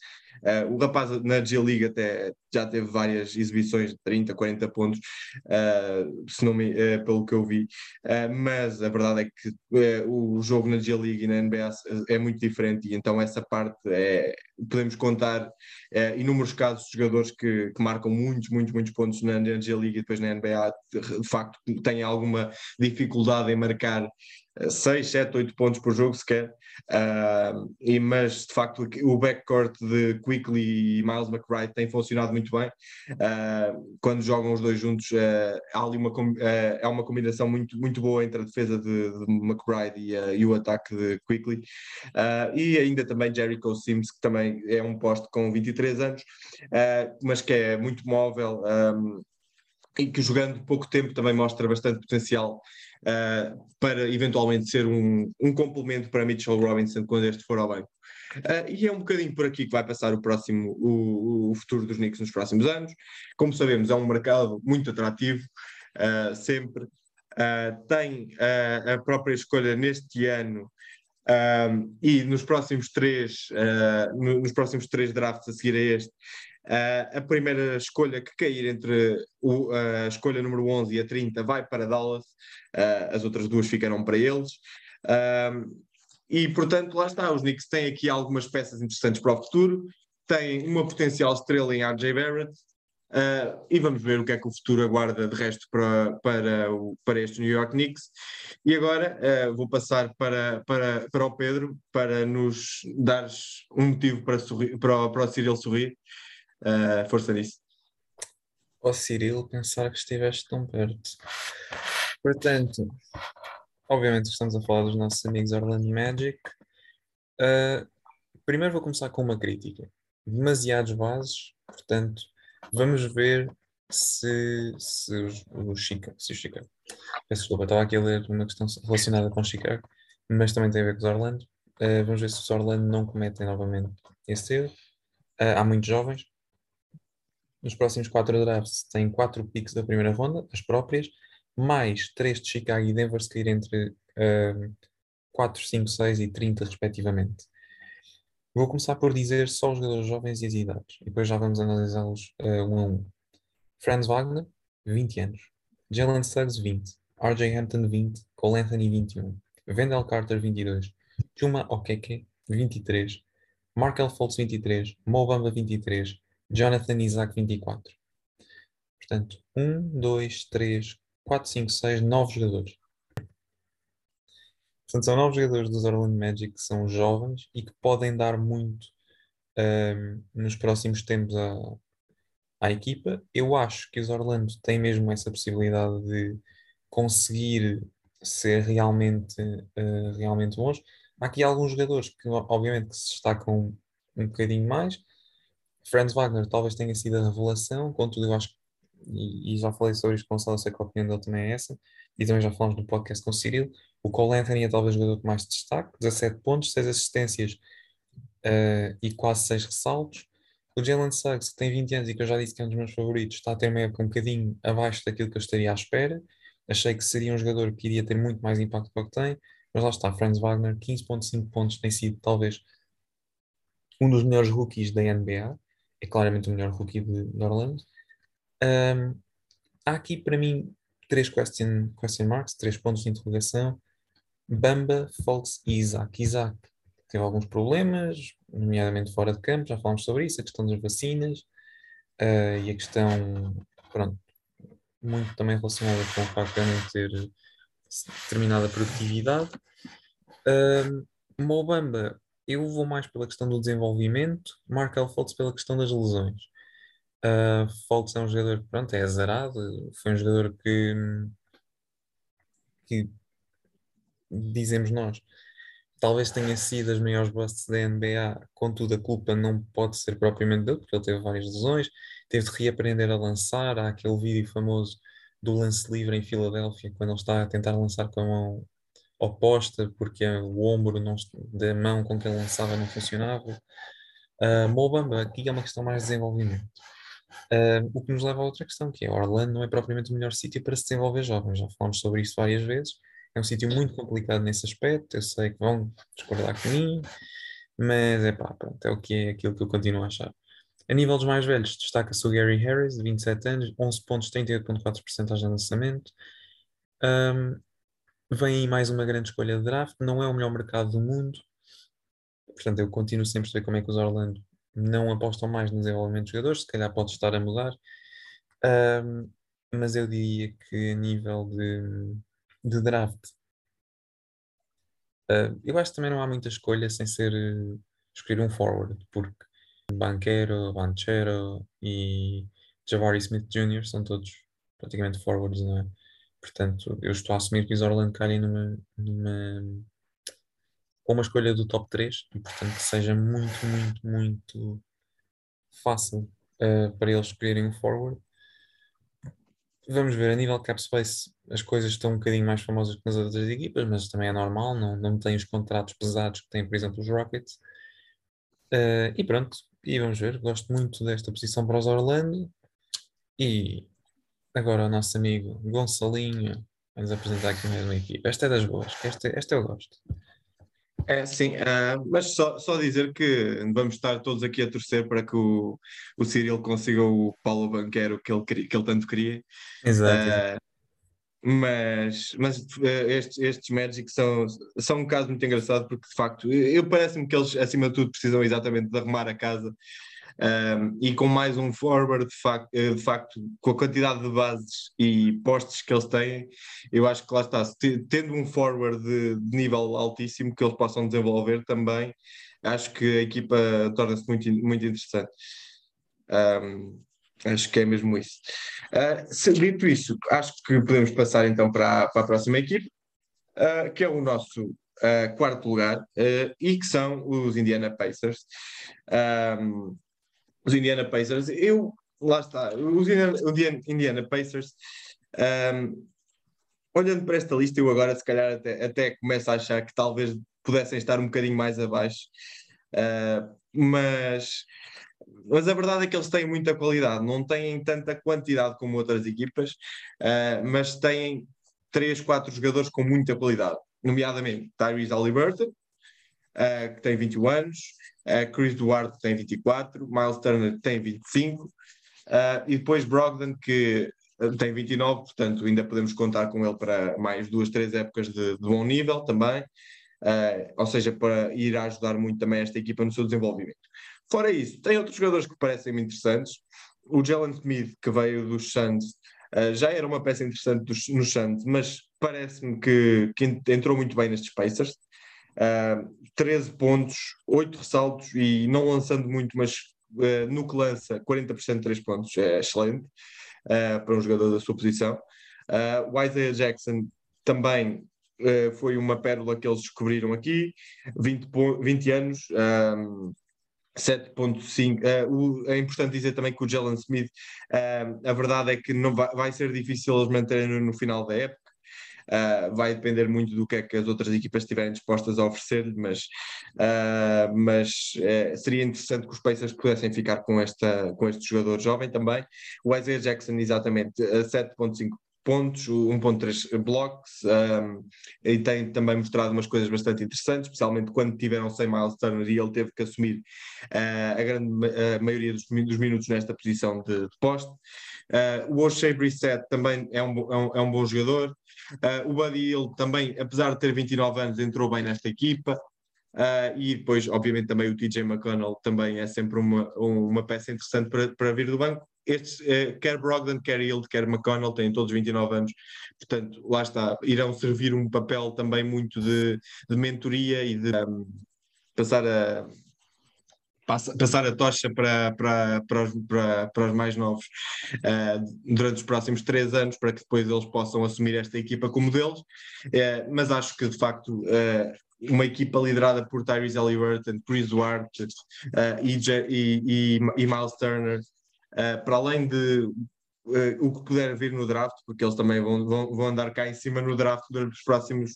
Uh, o rapaz na G-League até já teve várias exibições de 30, 40 pontos, uh, se não me, uh, pelo que eu vi, mas a verdade é que o jogo na G-League e na NBA é muito diferente e então essa parte é, podemos contar inúmeros casos de jogadores que, que, marcam muitos, muitos, muitos pontos na, na G-League e depois na NBA de facto têm alguma dificuldade em marcar 6, 7, 8 pontos por jogo sequer, uh, e, mas de facto o backcourt de Quickly e Miles McBride tem funcionado muito bem. Uh, quando jogam os dois juntos, uh, há ali uma, é uma combinação muito, muito boa entre a defesa de, de McBride e, e, o ataque de Quickly. e ainda também Jericho Sims, que também é um posto com 23 anos, mas que é muito móvel. Um, e que jogando pouco tempo também mostra bastante potencial uh, para eventualmente ser um, um complemento para Mitchell Robinson quando este for ao banco. Uh, e é um bocadinho por aqui que vai passar o próximo, o, o futuro dos Knicks nos próximos anos. Como sabemos, é um mercado muito atrativo, uh, sempre. Uh, tem a própria escolha neste ano e nos próximos três, no, nos próximos três drafts a seguir a este, Uh, a primeira escolha que cair entre o, a escolha número 11 e a 30 vai para Dallas, uh, as outras duas ficaram para eles. E, portanto, lá está, os Knicks têm aqui algumas peças interessantes para o futuro, têm uma potencial estrela em RJ Barrett, Uh, e vamos ver o que é que o futuro aguarda de resto para, para, o, para este New York Knicks. E agora uh, vou passar para, para, para o Pedro para nos dar um motivo para, sorrir, para, para o Cyril sorrir Uh, força nisso. Ó oh, Cirilo, pensar que estiveste tão perto. Portanto, obviamente estamos a falar dos nossos amigos Orlando Magic. Uh, primeiro vou começar com uma crítica. Demasiados bases, portanto, vamos ver se, se o Chicago, se o Chicago. Peço desculpa, estava aqui a ler uma questão relacionada com Chicago, mas também tem a ver com os Orlando. Uh, vamos ver se os Orlando não cometem novamente esse erro. Uh, há muitos jovens, nos próximos quatro drafts tem quatro picks da primeira ronda, as próprias, mais três de Chicago e Denver, se cair entre uh, 4, 5, 6 e 30, respectivamente. Vou começar por dizer só os jogadores jovens e as idades, e depois já vamos analisá-los uh, um a um. Franz Wagner, 20 anos. Jalen Suggs, 20. RJ Hampton, 20. Cole Anthony, 21. Wendell Carter, 22. Chuma Okeke, 23. Markel Fultz, 23. Mo Bamba, 23. Jonathan Isaac 24. Portanto, 1, 2, 3, 4, 5, 6, 9 jogadores. Portanto, são 9 jogadores dos Orlando Magic que são jovens e que podem dar muito um, nos próximos tempos à, à equipa. Eu acho que os Orlando têm mesmo essa possibilidade de conseguir ser realmente, uh, realmente bons. Há aqui alguns jogadores que, obviamente, que se destacam um bocadinho mais, Franz Wagner talvez tenha sido a revelação, contudo, eu acho que e, e, já falei sobre isto com o Gonçalo, sei que a opinião dele também é essa, e também já falamos no podcast com o Cyril. O Cole Anthony é talvez o jogador com mais destaque, 17 pontos, 6 assistências uh, e quase 6 ressaltos. O Jalen Suggs, que tem 20 anos e que eu já disse que é um dos meus favoritos, está a ter uma época um bocadinho abaixo daquilo que eu estaria à espera. Achei que seria um jogador que iria ter muito mais impacto do que tem, mas lá está, Franz Wagner, 15.5 pontos, tem sido talvez um dos melhores rookies da NBA, é claramente o melhor rookie de, de Orlando. Um, há aqui para mim três question, question marks, três pontos de interrogação. Bamba, Fultz e Isaac. Isaac teve alguns problemas, nomeadamente fora de campo, já falamos sobre isso, a questão das vacinas uh, e a questão, pronto, muito também relacionada com o facto de não ter determinada produtividade. Uh, Mobamba, eu vou mais pela questão do desenvolvimento, Markel Fultz pela questão das lesões. Uh, Fultz é um jogador que, pronto, é azarado, foi um jogador que, que dizemos nós, talvez tenha sido as maiores busts da NBA, contudo a culpa não pode ser propriamente dele, porque ele teve várias lesões, teve de reaprender a lançar, há aquele vídeo famoso do lance livre em Filadélfia, quando ele está a tentar lançar com a mão oposta, porque o ombro não, da mão com que ele lançava não funcionava. Uh, Mobamba, aqui é uma questão mais de desenvolvimento. Uh, o que nos leva a outra questão, que é Orlando não é propriamente o melhor sítio para se desenvolver jovens, já falamos sobre isso várias vezes. É um sítio muito complicado nesse aspecto, eu sei que vão discordar comigo, mas é pá, pronto, é o que é aquilo que eu continuo a achar. A nível dos mais velhos, destaca-se o Gary Harris, de 27 anos, 11 pontos, 38,4% de lançamento. Um, vem aí mais uma grande escolha de draft, não é o melhor mercado do mundo, portanto eu continuo sempre a ver como é que os Orlando não apostam mais no desenvolvimento de jogadores, se calhar pode estar a mudar, mas eu diria que a nível de de draft. Uh, eu acho que também não há muita escolha sem ser uh, escolher um forward, porque Banquero, Banchero e Javari Smith Jr. são todos praticamente forwards, não é? Portanto, eu estou a assumir que os Orlando caem numa, numa com uma escolha do top 3 e portanto que seja muito, muito, muito fácil uh, para eles escolherem um forward Vamos ver, a nível cap space as coisas estão um bocadinho mais famosas que nas outras equipas, mas também é normal, não, não tem os contratos pesados que têm, por exemplo, os Rockets. Uh, e pronto, e vamos ver, gosto muito desta posição para os Orlando. E agora o nosso amigo Gonçalinho vai nos apresentar aqui mais uma equipa. Esta é das boas, esta, esta eu gosto. É, sim, uh, mas só, só dizer que vamos estar todos aqui a torcer para que o, o Cyril consiga o Paulo Banquero que ele, que ele tanto queria. Exato. Uh, mas mas uh, estes, estes Magic são, são um caso muito engraçado porque de facto eu parece-me que eles acima de tudo precisam exatamente de arrumar a casa um, e com mais um forward, de facto, eh, de facto, com a quantidade de bases e postes que eles têm, eu acho que lá está, tendo um forward de, de nível altíssimo que eles possam desenvolver também, acho que a equipa torna-se muito, muito interessante. Um, acho que é mesmo isso. Uh, dito isso, acho que podemos passar então para, para a próxima equipe, uh, que é o nosso uh, quarto lugar, e que são os Indiana Pacers. Um, os Indiana Pacers. Eu, lá está, os Indiana, Indiana Pacers, um, olhando para esta lista, eu agora se calhar até, até começo a achar que talvez pudessem estar um bocadinho mais abaixo, uh, mas, mas a verdade é que eles têm muita qualidade, não têm tanta quantidade como outras equipas, uh, mas têm três, quatro jogadores com muita qualidade, nomeadamente Tyrese Halliburton, uh, que tem 21 anos, Uh, Chris Duarte tem 24, Miles Turner tem 25, uh, eh, e depois Brogdon, que eh, tem 29, portanto ainda podemos contar com ele para mais duas, três épocas de, de bom nível também, uh, ou seja, para ir a ajudar muito também esta equipa no seu desenvolvimento. Fora isso, tem outros jogadores que parecem-me interessantes. O Jalen Smith, que veio dos Suns, uh, já era uma peça interessante dos, nos Suns, mas parece-me que, que, entrou muito bem nestes Pacers. Uh, 13 pontos, 8 ressaltos e não lançando muito, mas uh, no que lança 40% de 3 pontos, é excelente uh, para um jogador da sua posição. Uh, o Isaiah Jackson também foi uma pérola que eles descobriram aqui, 20, 20 anos, um, 7.5. Uh, é importante dizer também que o Jalen Smith, uh, a verdade é que não vai, vai ser difícil eles manterem no final da época. Uh, vai depender muito do que é que as outras equipas estiverem dispostas a oferecer-lhe, mas, uh, mas uh, seria interessante que os Pacers pudessem ficar com, esta, com este jogador jovem também. O Isaiah Jackson, exatamente, 7.5 pontos, 1.3 blocos, um, e tem também mostrado umas coisas bastante interessantes, especialmente quando tiveram sem Miles Turner e ele teve que assumir uh, a grande maioria dos, dos, minutos nesta posição de, de poste. Uh, o O'Shea Brissett também é um, é um, é um bom jogador. Uh, o Buddy Hill também, apesar de ter 29 anos, entrou bem nesta equipa. Uh, e depois, obviamente, também o TJ McConnell também é sempre uma, uma peça interessante para, para vir do banco. Estes, eh, quer Brogdon, quer Hild, quer McConnell, têm todos 29 anos, portanto, lá está, irão servir um papel também muito de, de mentoria e de um, passar a passar a tocha para, para, para, os, para, para os mais novos uh, durante os próximos três anos, para que depois eles possam assumir esta equipa como deles. Uh, mas acho que de facto uh, uma equipa liderada por Tyrese Halliburton, Chris Duarte e, e, e, Miles Turner uh, para além de uh, o que puder vir no draft, porque eles também vão, vão, vão andar cá em cima no draft durante os próximos,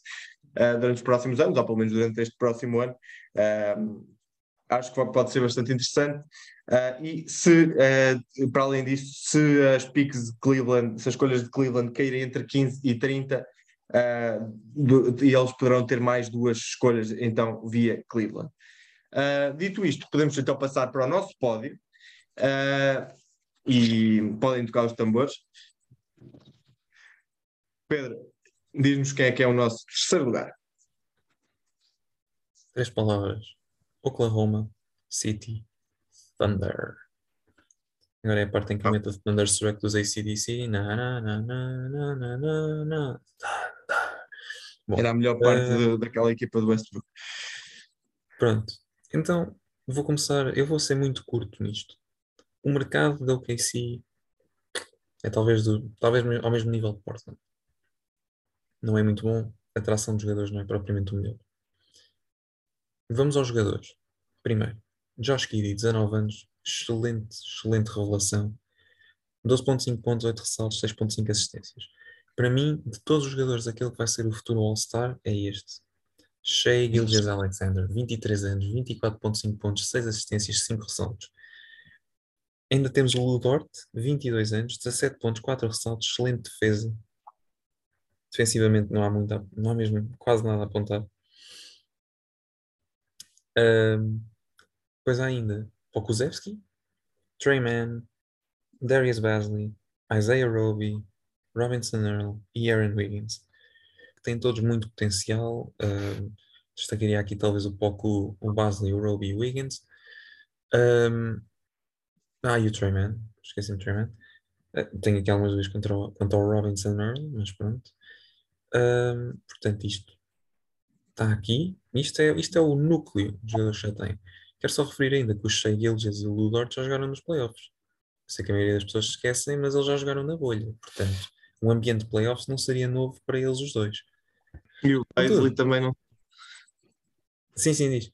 uh, durante os próximos anos, ou pelo menos durante este próximo ano. Acho que pode ser bastante interessante. e se, para além disso, se as picks de Cleveland, se as escolhas de Cleveland caírem entre 15 e 30, Uh, do, e eles poderão ter mais duas escolhas então via Cleveland. Uh, dito isto, podemos então passar para o nosso pódio. Uh, e podem tocar os tambores. Pedro, diz-nos quem é que é o nosso terceiro lugar. Três palavras: Oklahoma City Thunder. Agora é a parte em que ah. mete o Thunderstruck dos ACDC. Na, na, na, na, na, na, na, na. Bom, Era a melhor parte uh... de, daquela equipa do Westbrook. Pronto. Então, vou começar. Eu vou ser muito curto nisto o mercado da OKC é talvez, do, talvez ao mesmo nível de Portland. Não é muito bom, a atração de jogadores não é propriamente o melhor. Vamos aos jogadores. Primeiro, Josh Giddy, 19 anos, excelente, excelente revelação. 12.5 pontos, 8 ressaltos, 6.5 assistências. Para mim, de todos os jogadores, aquele que vai ser o futuro All-Star é este. Shea Gilgis Alexander, 23 anos, 24.5 pontos, 6 assistências, 5 ressaltos. Ainda temos o Ludort, 22 anos, 17 pontos, 4 ressaltos, excelente defesa. Defensivamente não há muito, não há mesmo quase nada a apontar. Um, depois há ainda Pokusevski, Trey Mann, Darius Basley, Isaiah Roby, Robinson Earl e Aaron Wiggins, que têm todos muito potencial. Destacaria aqui talvez o Poku, o Basley, o Roby e o Wiggins. Um, ah, e o Treyman. Esqueci-me do Treyman. Uh, tenho aqui algumas dúvidas quanto ao Robinson Earl, mas pronto. Um, portanto, isto está aqui. Isto é, isto é o núcleo dos jogadores que já têm. Quero só referir ainda que os Shea Gilgis e o Ludort já jogaram nos playoffs. Sei que a maioria das pessoas se esquecem, mas eles já jogaram na bolha. Portanto, o ambiente de playoffs não seria novo para eles os dois. E o Baisley também não. Sim, sim, diz.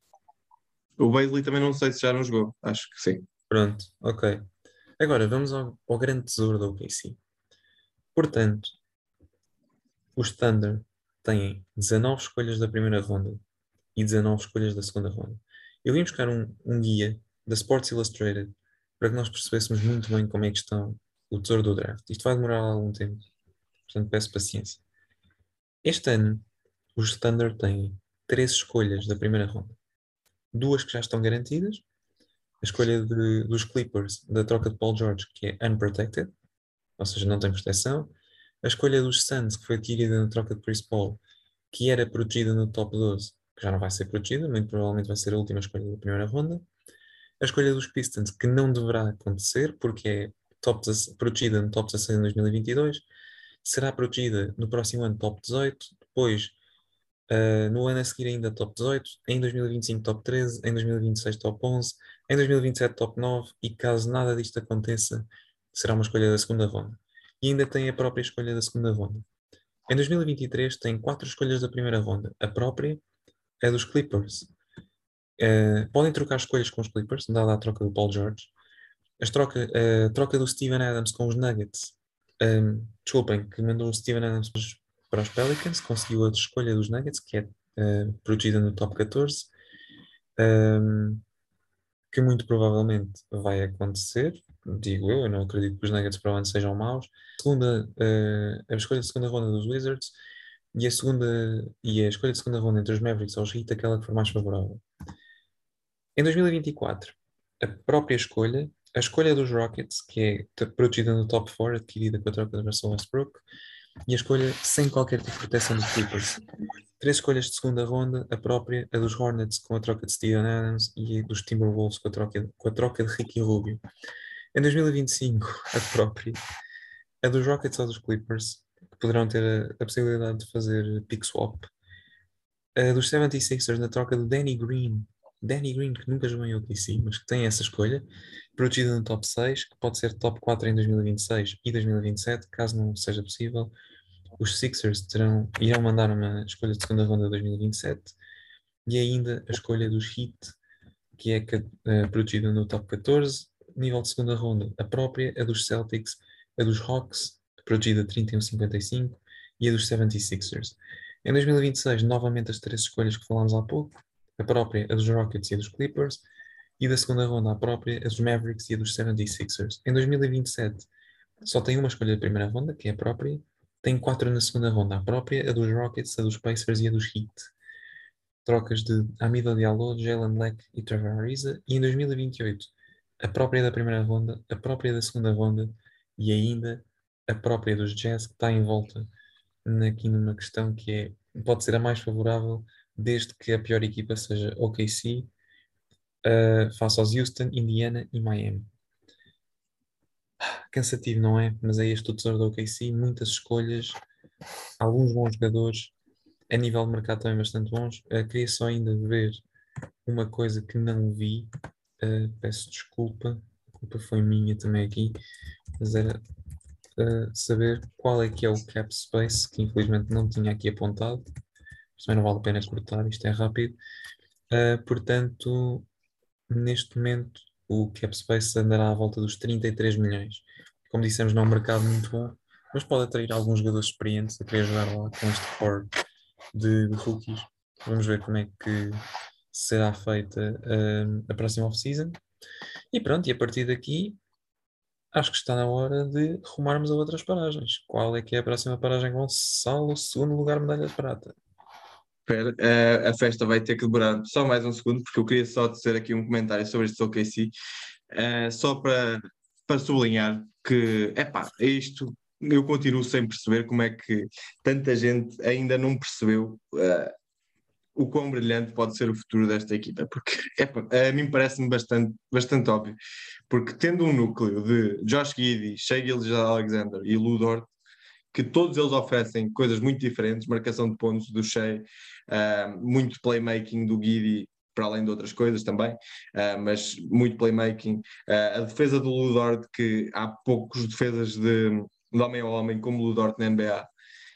O Baisley também não sei se já não jogou. Acho que sim. Pronto, ok. Agora vamos ao, ao grande tesouro da OKC. Portanto, os Thunder têm 19 escolhas da primeira ronda e 19 escolhas da segunda ronda. Eu vim buscar um, um guia da Sports Illustrated para que nós percebêssemos muito bem como é que estão o tesouro do draft. Isto vai demorar algum tempo, portanto peço paciência. Este ano, os Thunder têm três escolhas da primeira ronda. Duas que já estão garantidas a escolha de, dos Clippers da troca de Paul George, que é unprotected, ou seja, não tem proteção. A escolha dos Suns, que foi adquirida na troca de Chris Paul, que era protegida no top 12, que já não vai ser protegida, muito provavelmente vai ser a última escolha da primeira ronda. A escolha dos Pistons, que não deverá acontecer, porque é top, protegida no top 16 em 2022, será protegida no próximo ano top 18, depois Uh, no ano a seguir ainda top 18, em 2025 top 13, em 2026 top 11, em 2027 top 9 e caso nada disto aconteça, será uma escolha da segunda ronda. E ainda tem a própria escolha da segunda ronda. Em 2023 tem quatro escolhas da primeira ronda. A própria é dos Clippers. Uh, podem trocar escolhas com os Clippers, dada a troca do Paul George. Troca, a troca do Steven Adams com os Nuggets. Um, desculpem, que mandou o Steven Adams para os Pelicans, conseguiu a escolha dos Nuggets, que é uh, protegida no top 14. Um, que muito provavelmente vai acontecer, digo eu, eu não acredito que os Nuggets provavelmente sejam maus. Segunda, uh, a escolha de segunda ronda dos Wizards e a segunda e a escolha de segunda ronda entre os Mavericks ou os Heat, aquela que for mais favorável. Em 2024, a própria escolha, a escolha dos Rockets, que é protegida no top 4, adquirida com a troca da versão Westbrook, e a escolha sem qualquer tipo de proteção dos Clippers. Três escolhas de segunda ronda, a própria, a dos Hornets com a troca de Steven Adams e a dos Timberwolves com a troca, com a troca de Ricky Rubio. Em 2025, a própria, a dos Rockets ou dos Clippers, que poderão ter a, a possibilidade de fazer pick swap. A dos 76ers na troca do Danny Green Danny Green, que nunca jogou em OKC, mas que tem essa escolha, protegida no top 6, que pode ser top 4 em 2026 e 2027, caso não seja possível. Os Sixers terão, irão mandar uma escolha de segunda ronda de 2027 e ainda a escolha dos Heat, que é uh, no top 14, nível de segunda ronda, a própria, a dos Celtics, a dos Hawks, protegida 31-55 e a dos 76ers. Em 2026, novamente as três escolhas que falámos há pouco, a própria, a dos Rockets e a dos Clippers, e da segunda ronda, a própria, a dos Mavericks e a dos 76ers. Em 2027, só tem uma escolha da primeira ronda, que é a própria, tem quatro na segunda ronda, a própria, a dos Rockets, a dos Pacers e a dos Heat. Trocas de Amida Diallo, Jalen Leck e Trevor Ariza. E em 2028, a própria da primeira ronda, a própria da segunda ronda e ainda a própria dos Jazz, que está em volta aqui numa questão que é, pode ser a mais favorável desde que a pior equipa seja OKC, uh, face aos Houston, Indiana e Miami. Cansativo, não é? Mas é este o tesouro da OKC, muitas escolhas, alguns bons jogadores, a nível de mercado também bastante bons. Uh, queria só ainda ver uma coisa que não vi, uh, peço desculpa, a culpa foi minha também aqui, mas era uh, saber qual é que é o cap space, que infelizmente não tinha aqui apontado também não vale a pena cortar, isto é rápido. Uh, portanto, neste momento, o cap space andará à volta dos 33 milhões. Como dissemos, não é um mercado muito bom, mas pode atrair alguns jogadores experientes a querer jogar lá com este core de, de rookies. Vamos ver como é que será feita uh, a próxima off-season. E pronto, e a partir daqui acho que está na hora de rumarmos a outras paragens. Qual é que é a próxima paragem, Gonçalo? Segundo lugar, medalha de prata. Espera, uh, a festa vai ter que demorar só mais um segundo, porque eu queria só dizer aqui um comentário sobre este OKC, uh, só para, para sublinhar que, é pá, isto eu continuo sem perceber como é que tanta gente ainda não percebeu uh, o quão brilhante pode ser o futuro desta equipa, porque é, a mim parece-me bastante, bastante óbvio, porque tendo um núcleo de Josh Giddy, Shea Alexander e Lou Dort, que todos eles oferecem coisas muito diferentes, marcação de pontos do Shea, uh, muito playmaking do Guidi, para além de outras coisas também, uh, mas muito playmaking. Uh, a defesa do Ludort, que há poucos defesas de, de homem a homem como o Ludort na NBA.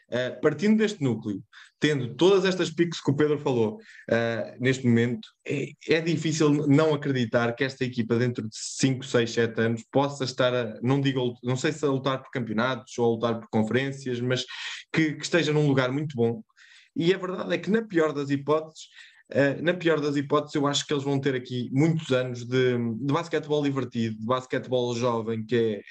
Uh, partindo deste núcleo, tendo todas estas piques que o Pedro falou uh, neste momento, é, é, difícil não acreditar que esta equipa, dentro de 5, 6, 7 anos, possa estar a, não digo, não sei se a lutar por campeonatos ou a lutar por conferências, mas que, que esteja num lugar muito bom. E a verdade é que, na pior das hipóteses, Uh, na pior das hipóteses, eu acho que eles vão ter aqui muitos anos de, de basquetebol divertido, de basquetebol jovem, que é.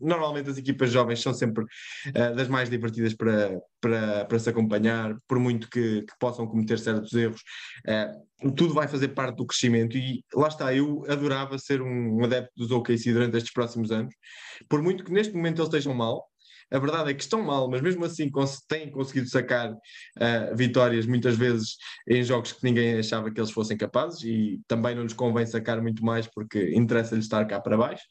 Normalmente as equipas jovens são sempre uh, das mais divertidas para, para, para se acompanhar, por muito que, que possam cometer certos erros. Uh, tudo vai fazer parte do crescimento e lá está, eu adorava ser um adepto dos OKC durante estes próximos anos, por muito que neste momento eles estejam mal, a verdade é que estão mal, mas mesmo assim cons têm conseguido sacar uh, vitórias muitas vezes em jogos que ninguém achava que eles fossem capazes e também não lhes convém sacar muito mais porque interessa-lhes estar cá para baixo.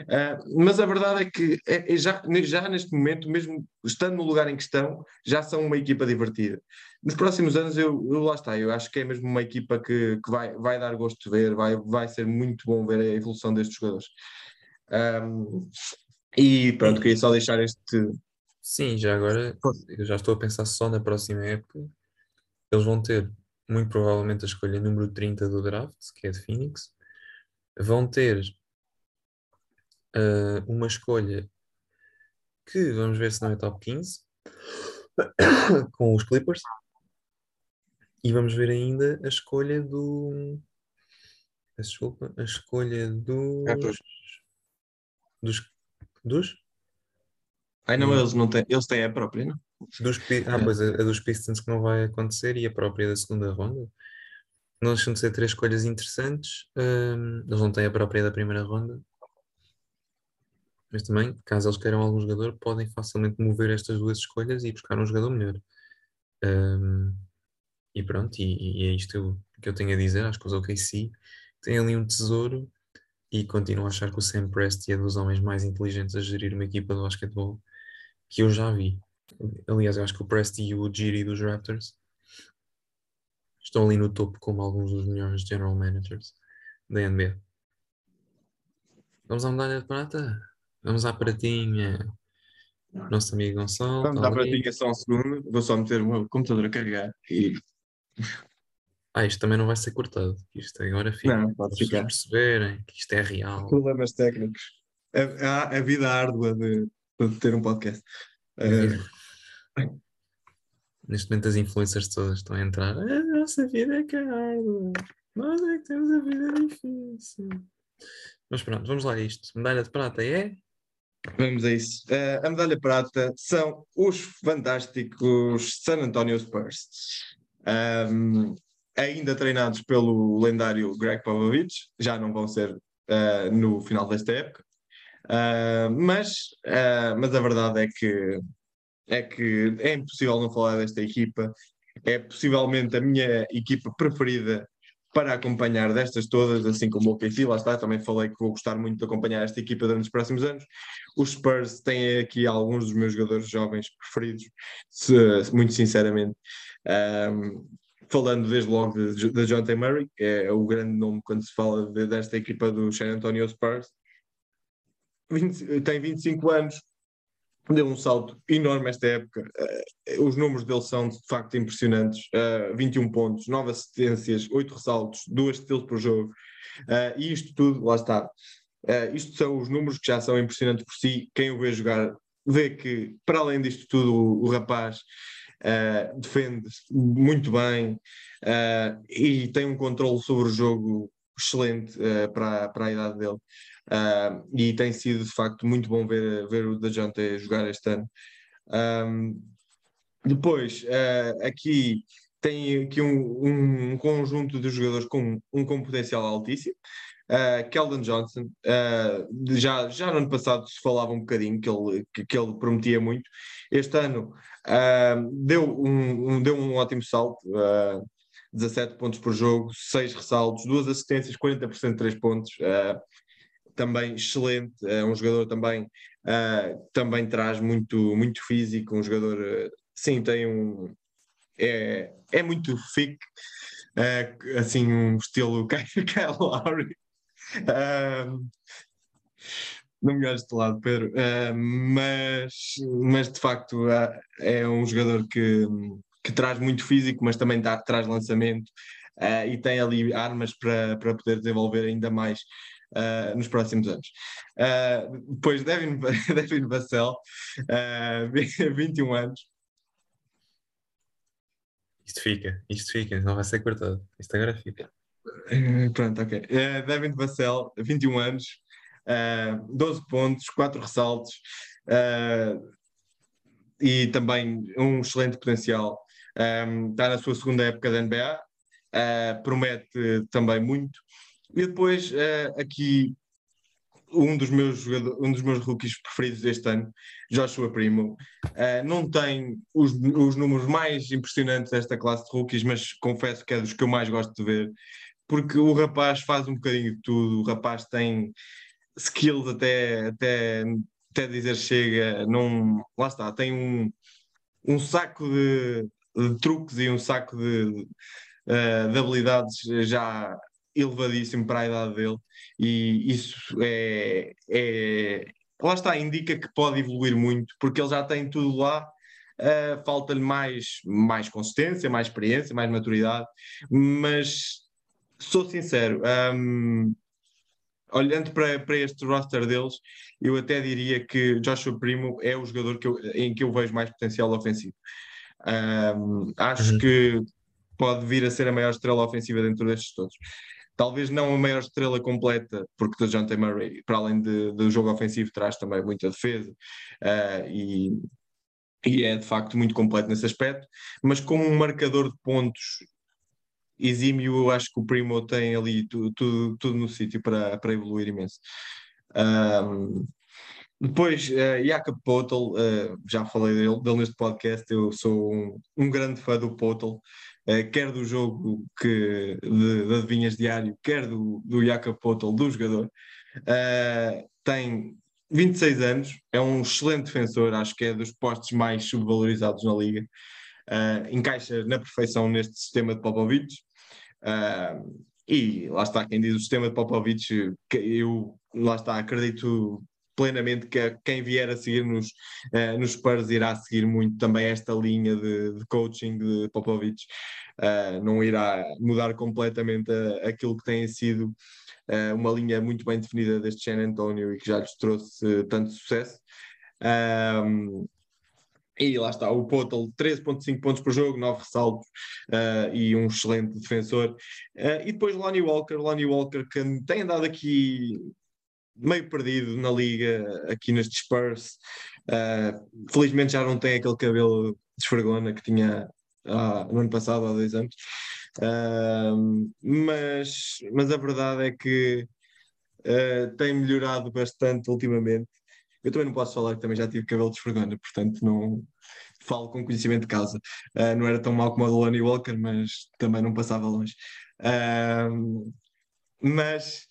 Uh, mas a verdade é que é, é já, já neste momento, mesmo estando no lugar em que estão, já são uma equipa divertida. Nos próximos anos, eu, eu lá está, eu acho que é mesmo uma equipa que, que vai, vai dar gosto de ver, vai, vai ser muito bom ver a evolução destes jogadores. Um, e pronto, queria só deixar este. Sim, já agora eu já estou a pensar só na próxima época. Eles vão ter muito provavelmente a escolha número 30 do draft, que é de Phoenix. Vão ter uh, uma escolha que vamos ver se não é top 15 com os Clippers. E vamos ver ainda a escolha do. Desculpa, a escolha dos. Dos. Dos? Ai não, hum. eles não têm. Eles têm a própria, não? Dos, ah, pois a, a, dos Pistons que não vai acontecer e a própria da segunda ronda. Não deixam de ser três escolhas interessantes. Um, eles não têm a própria da primeira ronda. Mas também, caso eles queiram algum jogador, podem facilmente mover estas duas escolhas e buscar um jogador melhor. Um, e pronto, e, e, é isto que eu tenho a dizer. Acho que os OKC têm ali um tesouro e continuo a achar que o Sam Presti é dos homens mais inteligentes a gerir uma equipa de basquetebol que eu já vi. Aliás, eu acho que o Presti e o Giri dos Raptors estão ali no topo como alguns dos melhores general managers da NBA. Vamos à medalha de prata? Vamos à pratinha. Nosso amigo Gonçalo. Vamos à pratinha só um segundo. Vou só meter o meu computador a carregar e. Ah, isto também não vai ser cortado. Isto agora fica. Não, pode ficar. perceberem que isto é real. Problemas técnicos. A, a, a vida árdua de, de, ter um podcast. Uh... Neste momento as influencers todas estão a entrar. A nossa vida é que é árdua. Nós é que temos a vida difícil. Mas pronto, vamos lá a isto. Medalha de prata é? Vamos a isso. Uh, a medalha prata são os fantásticos San Antonio Spurs. Um, ainda treinados pelo lendário Greg Popovich, já não vão ser uh, no final desta época. Uh, mas, mas a verdade é que, é que é impossível não falar desta equipa. É possivelmente a minha equipa preferida para acompanhar destas todas, assim como o OKC, lá está, também falei que vou gostar muito de acompanhar esta equipa durante os próximos anos. Os Spurs têm aqui alguns dos meus jogadores jovens preferidos, se, muito sinceramente. Um, falando desde logo de, de T. Murray, que é o grande nome quando se fala de, desta equipa do San Antonio Spurs. 20, tem 25 anos, deu um salto enorme esta época. Uh, os números dele são de facto impressionantes: uh, 21 pontos, 9 assistências, 8 ressaltos, 2 steals por jogo. Uh, e isto tudo, lá está. Isto são os números que já são impressionantes por si. Quem o vê jogar vê que, para além disto tudo, o, o rapaz defende muito bem e tem um controle sobre o jogo excelente para, para a idade dele. Uh, e tem sido de facto muito bom ver, ver o Dejante jogar este ano. Um, depois, uh, aqui tem aqui um, um, conjunto de jogadores com um, com potencial altíssimo. Uh, Keldon Johnson, uh, já, já no ano passado se falava um bocadinho que ele, que, que ele prometia muito. Este ano uh, deu, um, um, deu um ótimo salto, 17 pontos por jogo, 6 ressaltos, 2 assistências, 40% de 3 pontos também excelente, é um jogador também uh, também traz muito, muito físico, um jogador uh, sim, tem um é, é muito uh, assim um estilo Kyle Lowry. Não me de lado, Pedro, uh, mas, mas de facto uh, é um jogador que, que traz muito físico, mas também traz lançamento uh, e tem ali armas para, para poder desenvolver ainda mais uh, nos próximos anos. Uh, depois, Devin, Devin Vassell, uh, 21 anos. Isto fica, isto fica, não vai ser cortado. Isto agora fica. Pronto, ok. Uh, Devin Vassell, 21 anos, uh, 12 pontos, 4 ressaltos uh, e também um excelente potencial. Um, está na sua segunda época da NBA, uh, promete também muito. E depois, aqui, um dos, meus um dos meus rookies preferidos deste ano, Joshua Primo, não tem os, os números mais impressionantes desta classe de rookies, mas confesso que é dos que eu mais gosto de ver, porque o rapaz faz um bocadinho de tudo, o rapaz tem skills até, até, até dizer chega, não, lá está, tem um, um saco de, de truques e um saco de, uh, de habilidades já elevadíssimo para a idade dele e isso é, é lá está, indica que pode evoluir muito, porque ele já tem tudo lá uh, falta-lhe mais, mais consistência, mais experiência, mais maturidade, mas sou sincero, um, olhando para, para este roster deles, eu até diria que Joshua Primo é o jogador que eu, em que eu vejo mais potencial ofensivo. Um, acho uhum. que pode vir a ser a maior estrela ofensiva dentro destes todos. Talvez não a maior estrela completa, porque o John T. Murray, para além de, do jogo ofensivo, traz também muita defesa uh, e, e é de facto muito completo nesse aspecto, mas como um marcador de pontos exímio, acho que o Primo tem ali tudo, tudo, tudo no sítio para, para evoluir imenso. Um, depois, uh, Jakob Potel, uh, já falei dele, dele, neste podcast, eu sou um, um grande fã do Potel, uh, quer do jogo que, de, de adivinhas diário, quer do, do Jakob Potel, do jogador. Uh, tem 26 anos, é um excelente defensor, acho que é dos postos mais subvalorizados na liga. encaixa na perfeição neste sistema de Popovich. e lá está, quem diz o sistema de Popovich, eu lá está, acredito plenamente que quem vier a seguir nos, uh, nos Spurs irá seguir muito também esta linha de, de coaching de Popovich, uh, não irá mudar completamente a, aquilo que tem sido uh, uma linha muito bem definida deste San Antonio e que já lhes trouxe tanto sucesso. Um, e lá está, o Potel, 13.5 pontos por jogo, 9 ressaltos uh, e um excelente defensor. Uh, e depois Lonnie Walker, Lonnie Walker que tem andado aqui meio perdido na liga, aqui nestes Spurs. Uh, felizmente já não tem aquele cabelo de que tinha ah, no ano passado, há dois anos. Mas, mas a verdade é que tem melhorado bastante ultimamente. Eu também não posso falar que também já tive cabelo de esfregona, portanto não falo com conhecimento de causa. Uh, não era tão mal como a do Lonnie Walker, mas também não passava longe. mas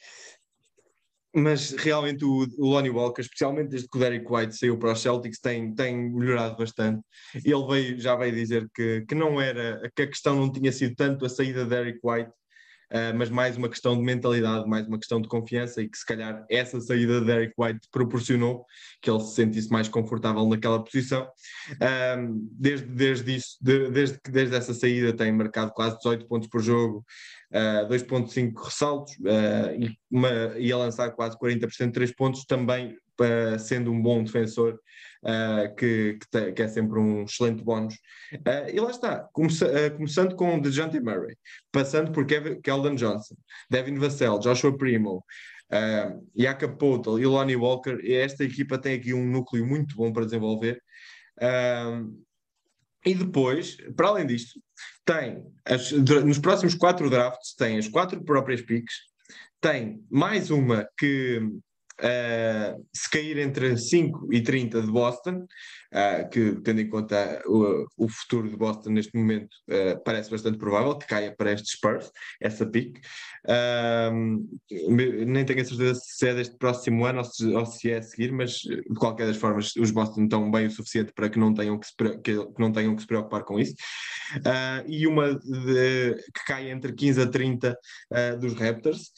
mas realmente o, o Lonnie Walker, especialmente desde que o Derek White saiu para os Celtics, tem, tem melhorado bastante. Ele veio, já veio dizer que, que não era, que a questão não tinha sido tanto a saída de Derek White, uh, mas mais uma questão de mentalidade, mais uma questão de confiança e que se calhar essa saída de Derek White proporcionou que ele se sentisse mais confortável naquela posição. Um, desde, desde, isso, de, desde, desde essa saída tem marcado quase 18 pontos por jogo, uh, 2.5 ressaltos uh, e, e a lançar quase 40% de 3 pontos, também sendo um bom defensor, uh, que, que, te, que, é sempre um excelente bónus. Uh, e lá está, começando com DeJounte Murray, passando por Kevin, Keldon Johnson, Devin Vassell, Joshua Primo, uh, Jakob e Lonnie Walker, esta equipa tem aqui um núcleo muito bom para desenvolver. Uh, e depois, para além disto, tem as, nos próximos quatro drafts, tem as quatro próprias picks, tem mais uma que uh, se cair entre 5 e 30 de Boston, uh, que tendo em conta o, o, futuro de Boston neste momento, uh, parece bastante provável que caia para estes Spurs, essa pick. nem tenho a certeza se é deste próximo ano ou se, ou se, é a seguir, mas de qualquer das formas os Boston estão bem o suficiente para que não tenham que se, que não tenham que se preocupar com isso. e uma de, que cai entre 15 a 30 dos Raptors.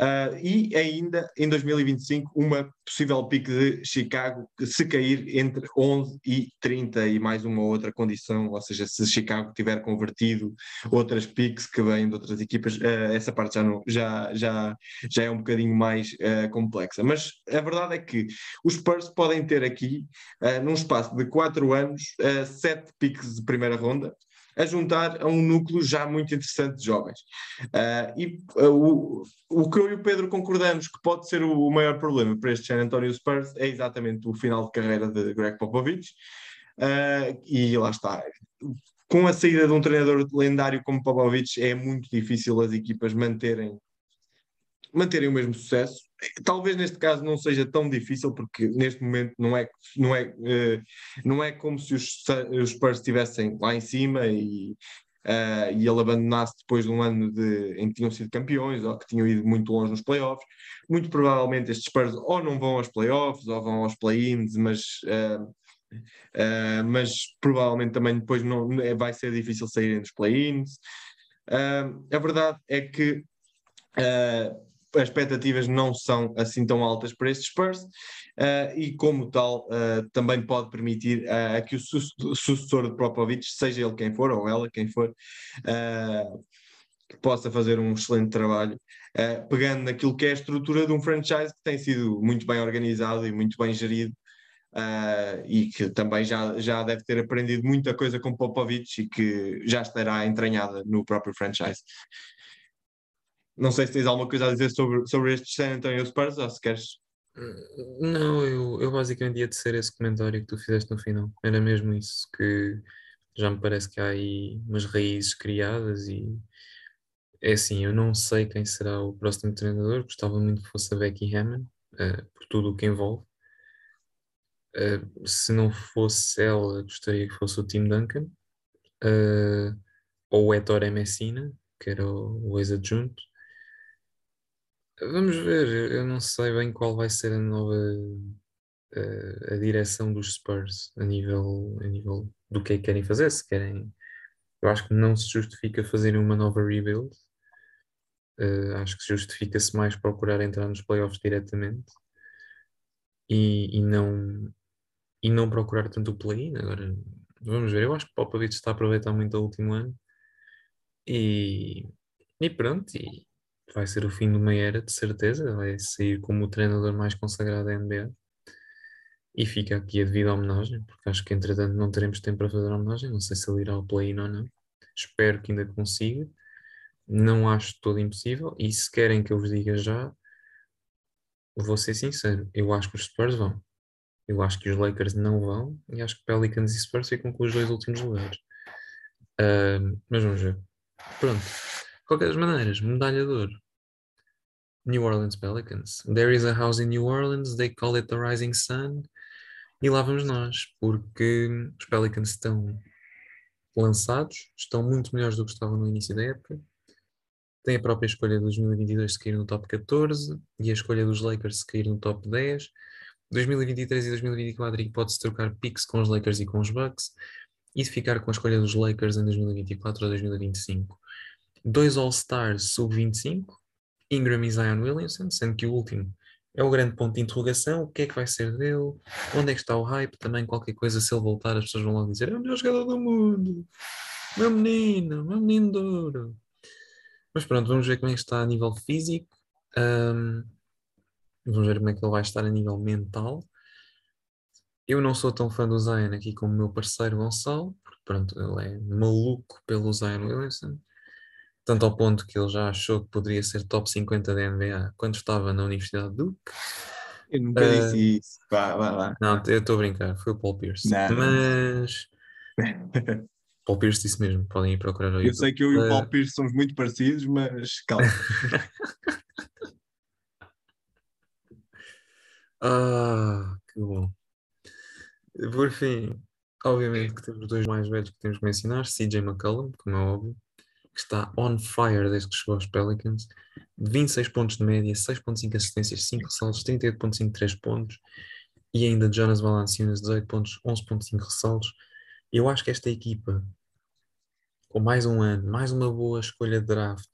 Uh, e ainda em 2025 uma possível pique de Chicago se cair entre 11 e 30 e mais uma outra condição, ou seja, se Chicago tiver convertido outras piques que vêm de outras equipas, uh, essa parte já, não, já, já, já é um bocadinho mais uh, complexa. Mas a verdade é que os Spurs podem ter aqui, num espaço de 4 anos, sete piques de primeira ronda, a juntar a um núcleo já muito interessante de jovens. Uh, e uh, o, o que eu e o Pedro concordamos que pode ser o, o, maior problema para este San Antonio Spurs é exatamente o final de carreira de Greg Popovich. Uh, e lá está. Com a saída de um treinador lendário como Popovich, é muito difícil as equipas manterem manterem o mesmo sucesso. Talvez neste caso não seja tão difícil, porque neste momento não é, não é, uh, não é como se os, os Spurs estivessem lá em cima e, uh, e ele abandonasse depois de um ano de, em que tinham sido campeões ou que tinham ido muito longe nos playoffs. Muito provavelmente estes Spurs ou não vão aos playoffs ou vão aos play-ins, mas. Uh, Uh, mas provavelmente também depois não, vai ser difícil saírem dos play-ins. Uh, a verdade é que uh, as expectativas não são assim tão altas para estes Spurs uh, e, como tal, uh, também pode permitir uh, que o sucessor de Popovich, seja ele quem for ou ela quem for, possa fazer um excelente trabalho, pegando naquilo que é a estrutura de um franchise que tem sido muito bem organizado e muito bem gerido. e que também já, já deve ter aprendido muita coisa com Popovich e que já estará entranhada no próprio franchise. Não sei se tens alguma coisa a dizer sobre, sobre este San Antonio Spurs ou se queres. Não, eu, eu basicamente ia ser esse comentário que tu fizeste no final. Era mesmo isso, que já me parece que há aí umas raízes criadas e é assim, eu não sei quem será o próximo treinador, gostava muito que fosse a Becky Hammond, uh, por tudo o que envolve. Uh, se não fosse ela, gostaria que fosse o Tim Duncan uh, ou o Ettore Messina, que era o, o ex-adjunto. Vamos ver, eu não sei bem qual vai ser a nova a, a direção dos Spurs a nível, a nível do que é que querem fazer, se querem. Eu acho que não se justifica fazerem uma nova rebuild. Uh, acho que justifica-se mais procurar entrar nos playoffs diretamente e, e não e não procurar tanto o play-in. Agora vamos ver. Eu acho que Popovich está a aproveitar muito o último ano e, e pronto. E, vai ser o fim de uma era, de certeza. Vai sair como o treinador mais consagrado da NBA. E fica aqui a devida homenagem, porque acho que entretanto não teremos tempo para fazer a homenagem. Não sei se ele irá ao play-in ou não. Espero que ainda consiga. Não acho todo impossível. E se querem que eu vos diga já, vou ser sincero. Eu acho que os Spurs vão. Eu acho que os Lakers não vão. E acho que Pelicans e Spurs ficam com os dois últimos lugares. Uh, mas vamos ver. Pronto qualquer das maneiras, medalha de ouro. New Orleans Pelicans. There is a house in New Orleans, they call it the Rising Sun. E lá vamos nós, porque os Pelicans estão lançados, estão muito melhores do que estavam no início da época. Tem a própria escolha de 2022 de cair no top 14 e a escolha dos Lakers de cair no top 10. 2023 e 2024 pode-se trocar picks com os Lakers e com os Bucks e de ficar com a escolha dos Lakers em 2024 ou 2025 dois All-Stars sub-25, Ingram e Zion Williamson, sendo que o último é o grande ponto de interrogação, o que é que vai ser dele, onde é que está o hype, também qualquer coisa, se ele voltar as pessoas vão logo dizer, é o melhor jogador do mundo, meu menino, meu menino de ouro. Mas pronto, vamos ver como é que está a nível físico, um, vamos ver como é que ele vai estar a nível mental. Eu não sou tão fã do Zion aqui como o meu parceiro Gonçalo, porque pronto, ele é maluco pelo Zion Williamson tanto ao ponto que ele já achou que poderia ser top 50 da NBA quando estava na Universidade de Duke. Eu nunca uh, disse isso. Vá, vá, vá. Não, eu estou a brincar, foi o Paul Pierce. Não. Mas. Paul Pierce disse mesmo, podem ir procurar Eu sei que eu e o Paul Pierce somos muito parecidos, mas calma. ah, que bom. Por fim, obviamente que temos dois mais velhos que temos que mencionar, CJ McCollum, como é óbvio, que está on fire desde que chegou aos Pelicans. 26 pontos de média, 6.5 assistências, 5 ressaltos, 38.5 3 pontos. E ainda Jonas Valanciunas, 18 pontos, 11.5 ressaltos. Eu acho que esta equipa, com mais um ano, mais uma boa escolha de draft,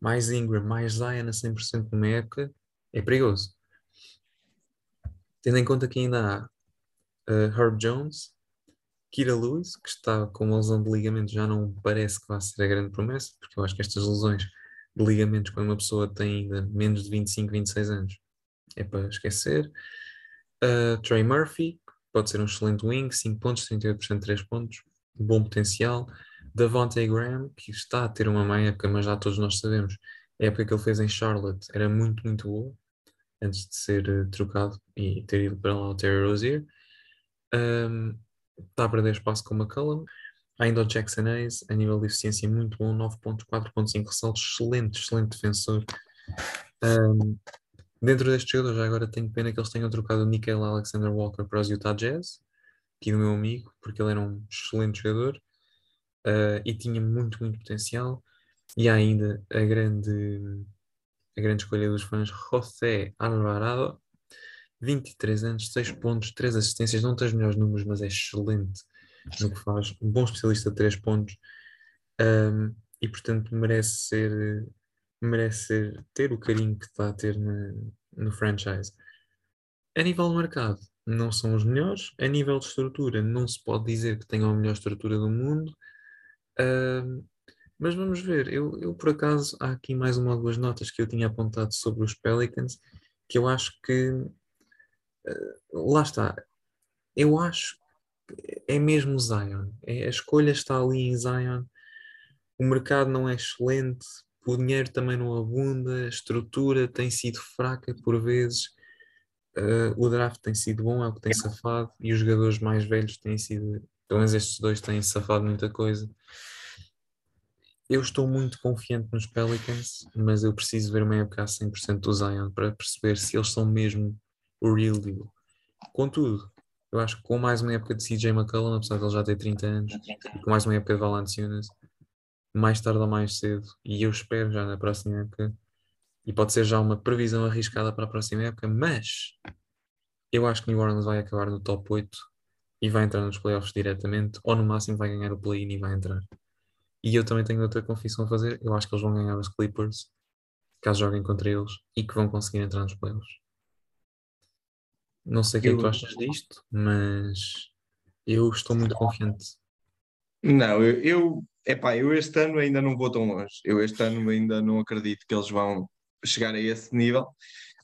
mais Ingram, mais Zion a 100% numa época, é perigoso. Tendo em conta que ainda há uh, Herb Jones, Kira Lewis, que está com uma lesão de ligamento, já não parece que vai ser a grande promessa, porque eu acho que estas lesões de ligamentos, quando uma pessoa tem ainda menos de 25, 26 anos, é para esquecer. Uh, Trey Murphy, pode ser um excelente wing, 5 pontos, 38% de 3 pontos, bom potencial. Davante Graham, que está a ter uma má época, mas já todos nós sabemos, a época que ele fez em Charlotte era muito, muito boa, antes de ser uh, trocado e ter ido para lá o Terry Rozier. Um, está a perder espaço com o McCullum. Ainda o Jackson Hayes, a nível de eficiência muito bom, 9.4.5 ressaltos, excelente, excelente defensor. Um, dentro deste jogador, já agora tenho pena que eles tenham trocado o Nickel Alexander Walker para os Utah Jazz, aqui do meu amigo, porque ele era um excelente jogador uh, e tinha muito, muito potencial. E há ainda a grande, a grande escolha dos fãs, José Alvarado, 23 anos, 6 pontos, 3 assistências, não tem os melhores números, mas é excelente no que faz, um bom especialista de 3 pontos um, e portanto merece ser merece ser, ter o carinho que está a ter na, no franchise. A nível de mercado, não são os melhores. A nível de estrutura, não se pode dizer que tenham a melhor estrutura do mundo. Mas vamos ver. Eu, eu, por acaso, há aqui mais uma ou duas notas que eu tinha apontado sobre os Pelicans que eu acho que. Lá está. Eu acho que é mesmo Zion. É, a escolha está ali em Zion. O mercado não é excelente, o dinheiro também não abunda, a estrutura tem sido fraca por vezes. Uh, o draft tem sido bom, é o que tem safado, e os jogadores mais velhos têm sido, pelo menos estes dois têm safado muita coisa. Eu estou muito confiante nos Pelicans, mas eu preciso ver uma época a 100% do Zion para perceber se eles são mesmo o real deal. Contudo, eu acho que com mais uma época de CJ McCollum, apesar de ele já ter 30 anos, e com mais uma época de Valanciunas, mais tarde ou mais cedo, e eu espero já na próxima época, e pode ser já uma previsão arriscada para a próxima época, mas eu acho que New Orleans vai acabar no top 8 e vai entrar nos playoffs diretamente, ou no máximo vai ganhar o play-in e vai entrar. E eu também tenho outra confissão a fazer, eu acho que eles vão ganhar os Clippers, caso joguem contra eles, e que vão conseguir entrar nos playoffs. Não sei o que é que tu achas disto, mas eu estou muito confiante. Não, eu, eu, epá, eu este ano ainda não vou tão longe. Eu este ano ainda não acredito que eles vão chegar a esse nível.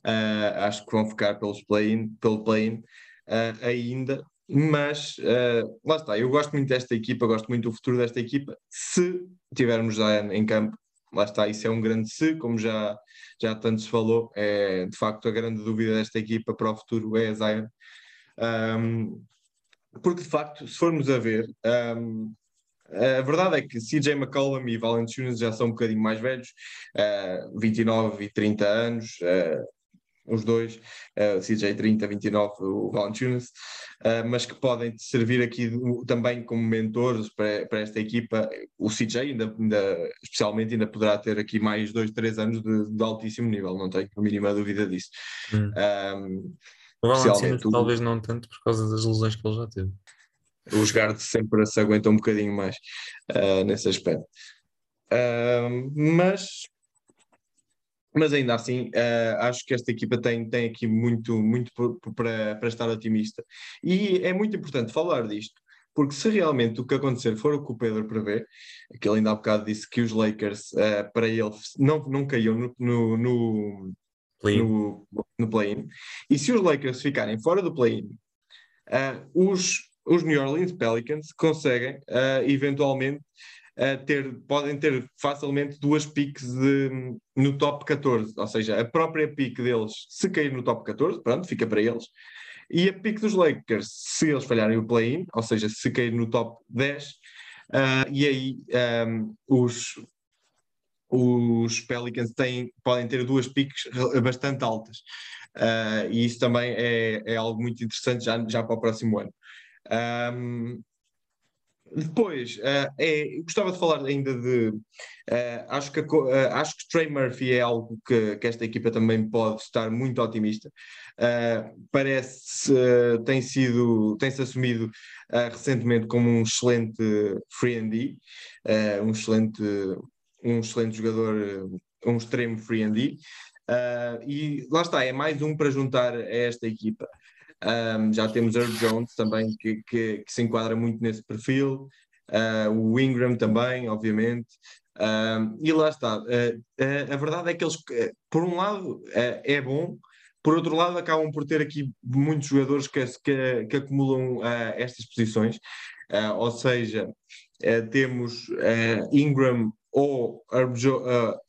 Uh, acho que vão ficar pelos play pelo play-in uh, ainda, mas uh, lá está, eu gosto muito desta equipa, gosto muito do futuro desta equipa. Se tivermos Zion em campo, lá está, isso é um grande se, como já, já tanto se falou, é de facto a grande dúvida desta equipa para o futuro é a Zion. Um, porque de facto, se formos a ver, um, a verdade é que CJ McCollum e Valanciunas já são um bocadinho mais velhos, uh, 29 e 30 anos, uh, os dois, uh, CJ 30, 29, o Valanciunas, uh, mas que podem servir aqui também como mentores para, para esta equipa. O CJ, ainda, ainda, especialmente, ainda poderá ter aqui mais dois, três anos de, de altíssimo nível, não tenho a mínima dúvida disso. Hum. Um, o Valanciunas talvez não tanto por causa das lesões que ele já teve. Os guards sempre se aguentam um bocadinho mais uh, nesse aspecto. Uh, mas mas ainda assim uh, acho que esta equipa tem, tem aqui muito, muito para, para estar otimista. E é muito importante falar disto, porque se realmente o que acontecer for o que o Pedro prevê, que ele ainda há bocado disse que os Lakers, uh, para ele, não, não caíam no, no, no, play no, no play-in, e se os Lakers ficarem fora do play-in, uh, os, os New Orleans Pelicans conseguem eventualmente uh, ter, podem ter facilmente duas piques de, no top 14, ou seja, a própria pique deles, se cair no top 14, pronto, fica para eles, e a pique dos Lakers, se eles falharem o play-in, ou seja, se cair no top 10, uh, eh, e aí um, ehm, os, os Pelicans têm, podem ter duas piques bastante altas. Uh, e isso também é, é, algo muito interessante já, já para o próximo ano. Um, depois, uh, é, gostava de falar ainda de. Uh, acho, que, uh, acho que Trey Murphy é algo que, que, esta equipa também pode estar muito otimista. parece tem sido, tem-se assumido recentemente como um excelente free and D, um, excelente, um excelente jogador, um extremo free and D. e lá está, é mais um para juntar a esta equipa. Um, já temos Herb Jones também, que, que, que, se enquadra muito nesse perfil. Uh, o Ingram também, obviamente. Um, e lá está. Uh, uh, a verdade é que eles, por um lado, é bom, por outro lado, acabam por ter aqui muitos jogadores que, que, que acumulam estas posições. ou seja, temos Ingram ou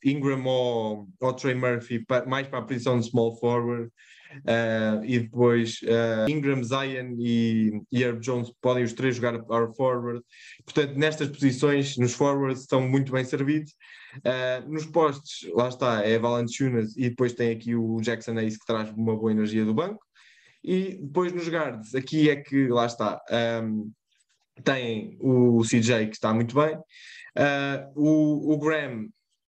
Ingram ou, ou Trey Murphy mais para a posição de small forward. Uh, e depois uh, Ingram, Zion e, e Herb Jones podem os três jogar power forward. Portanto, nestas posições, nos forwards, estão muito bem servidos. Uh, nos postes, lá está, é Valanciunas e depois tem aqui o Jackson Ace que traz uma boa energia do banco. E depois nos guards, aqui é que, lá está, um, tem o CJ que está muito bem. o, o Graham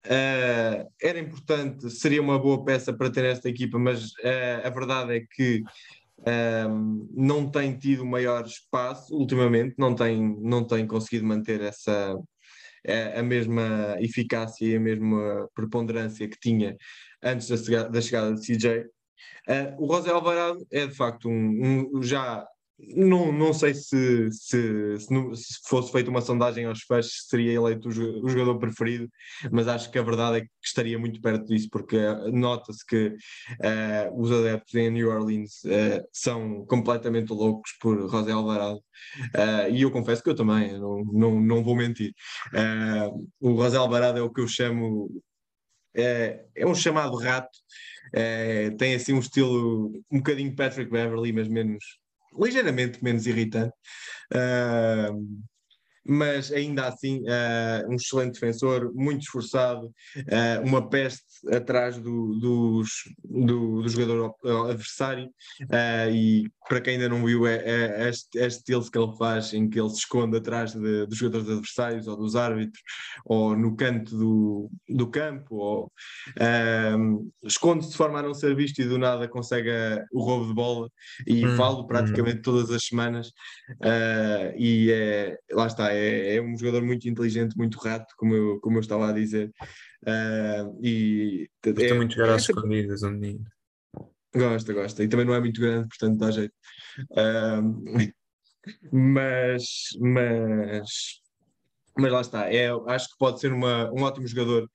Uh, era importante, seria uma boa peça para ter esta equipa, mas uh, a verdade é que um, não tem tido maior espaço ultimamente, não tem, não tem conseguido manter essa, a mesma eficácia e a mesma preponderância que tinha antes da, da chegada de CJ. Uh, o José Alvarado é de facto um, um já não, não sei se, se, se, se, fosse feita uma sondagem aos fãs seria eleito o jogador preferido, mas acho que a verdade é que estaria muito perto disso, porque nota-se que uh, os adeptos em New Orleans uh, são completamente loucos por José Alvarado, uh, e eu confesso que eu também, não, não, não vou mentir. o José Alvarado é o que eu chamo. É, é um chamado rato, tem assim um estilo um bocadinho Patrick Beverly, mas menos, ligeiramente menos irritante. Uh, mas ainda assim uh, um excelente defensor, muito esforçado, uh, uma peste atrás do, dos, do, do, jogador adversário uh, e para quem ainda não viu é, é, é este, steals que ele faz em que ele se esconde atrás de, dos jogadores adversários ou dos árbitros ou no canto do, do campo ou esconde-se de forma a não ser visto e do nada consegue o roubo de bola e hum, falo praticamente hum. todas as semanas e é, lá está é, é, um jogador muito inteligente, muito rato, como eu, como eu estava a dizer. Uh, e gosta é, muito de jogar às escondidas, um menino. Gosta, gosta. E também não é muito grande, portanto dá jeito. Uh, mas, mas, mas lá está. É, acho que pode ser uma, um ótimo jogador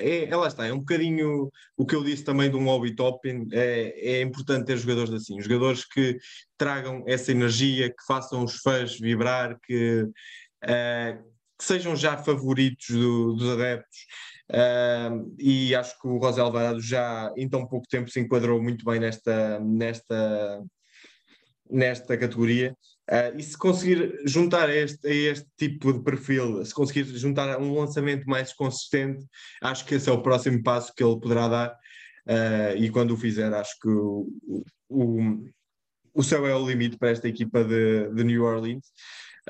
é, é, lá está, é um bocadinho o que eu disse também de um hobby topping, é, é importante ter jogadores assim, jogadores que tragam essa energia, que façam os fãs vibrar, que, uh, que sejam já favoritos do, dos adeptos. Uh, e acho que o José Alvarado já em tão pouco tempo se enquadrou muito bem nesta, nesta, nesta categoria. Uh, e se conseguir juntar a este, a este tipo de perfil, se conseguir juntar um lançamento mais consistente, acho que esse é o próximo passo que ele poderá dar. Uh, e quando o fizer, acho que o, o, o céu é o limite para esta equipa de, de New Orleans.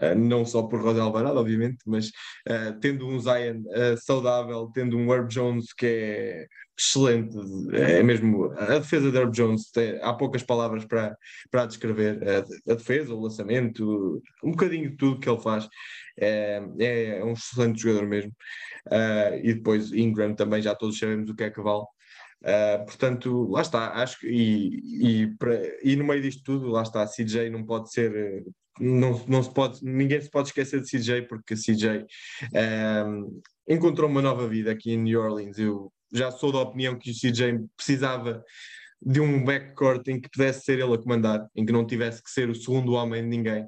Uh, não só por Rosa Alvarado, obviamente, mas uh, tendo um Zion uh, saudável, tendo um Herb Jones que é excelente, é mesmo a defesa de Herb Jones, tem, há poucas palavras para, para descrever a, a, defesa, o lançamento, um bocadinho de tudo que ele faz, é, é um excelente jogador mesmo. e depois Ingram também, já todos sabemos o que é que vale. Uh, portanto, lá está, acho que e, e, e no meio disto tudo, lá está, CJ não pode ser, não, não se pode, ninguém se pode esquecer de CJ, porque CJ um, encontrou uma nova vida aqui em New Orleans. Eu já sou da opinião que o CJ precisava de um backcourt em que pudesse ser ele a comandar, em que não tivesse que ser o segundo homem de ninguém.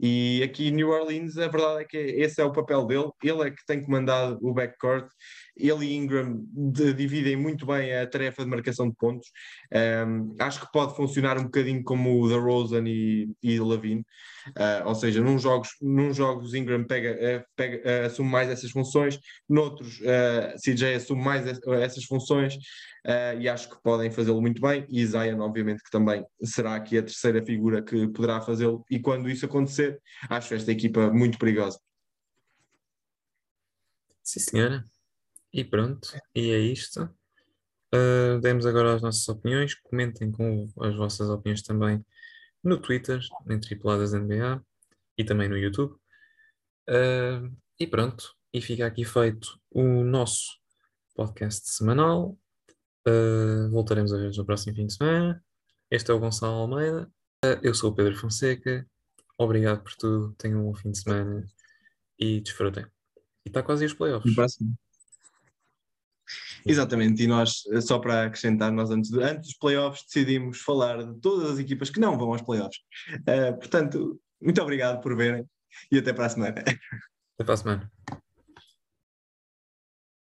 E aqui em New Orleans, a verdade é que esse é o papel dele, ele é que tem comandado o backcourt ele e Ingram de, dividem muito bem a tarefa de marcação de pontos. Um, acho que pode funcionar um bocadinho como o da Rosen e, e Lavine, uh, ou seja, num jogos, num jogos Ingram pega, uh, pega, uh, assume mais essas funções, noutros CJ assume mais essas funções e acho que podem fazê-lo muito bem. E Zion, obviamente, que também será aqui a terceira figura que poderá fazê-lo. E quando isso acontecer, acho esta equipa muito perigosa. Sim, senhora. E pronto, e é isto. Uh, demos agora as nossas opiniões. Comentem com as vossas opiniões também no Twitter, em Tripuladas NBA e também no YouTube. Uh, e pronto, e fica aqui feito o nosso podcast semanal. Uh, voltaremos a ver no próximo fim de semana. Este é o Gonçalo Almeida. eu sou o Pedro Fonseca. Obrigado por tudo. Tenham um bom fim de semana e desfrutem. E está quase os playoffs. Exatamente, e nós, só para acrescentar, nós antes, antes dos playoffs decidimos falar de todas as equipas que não vão aos playoffs. Uh, portanto, muito obrigado por verem e até para a semana. Até para a semana.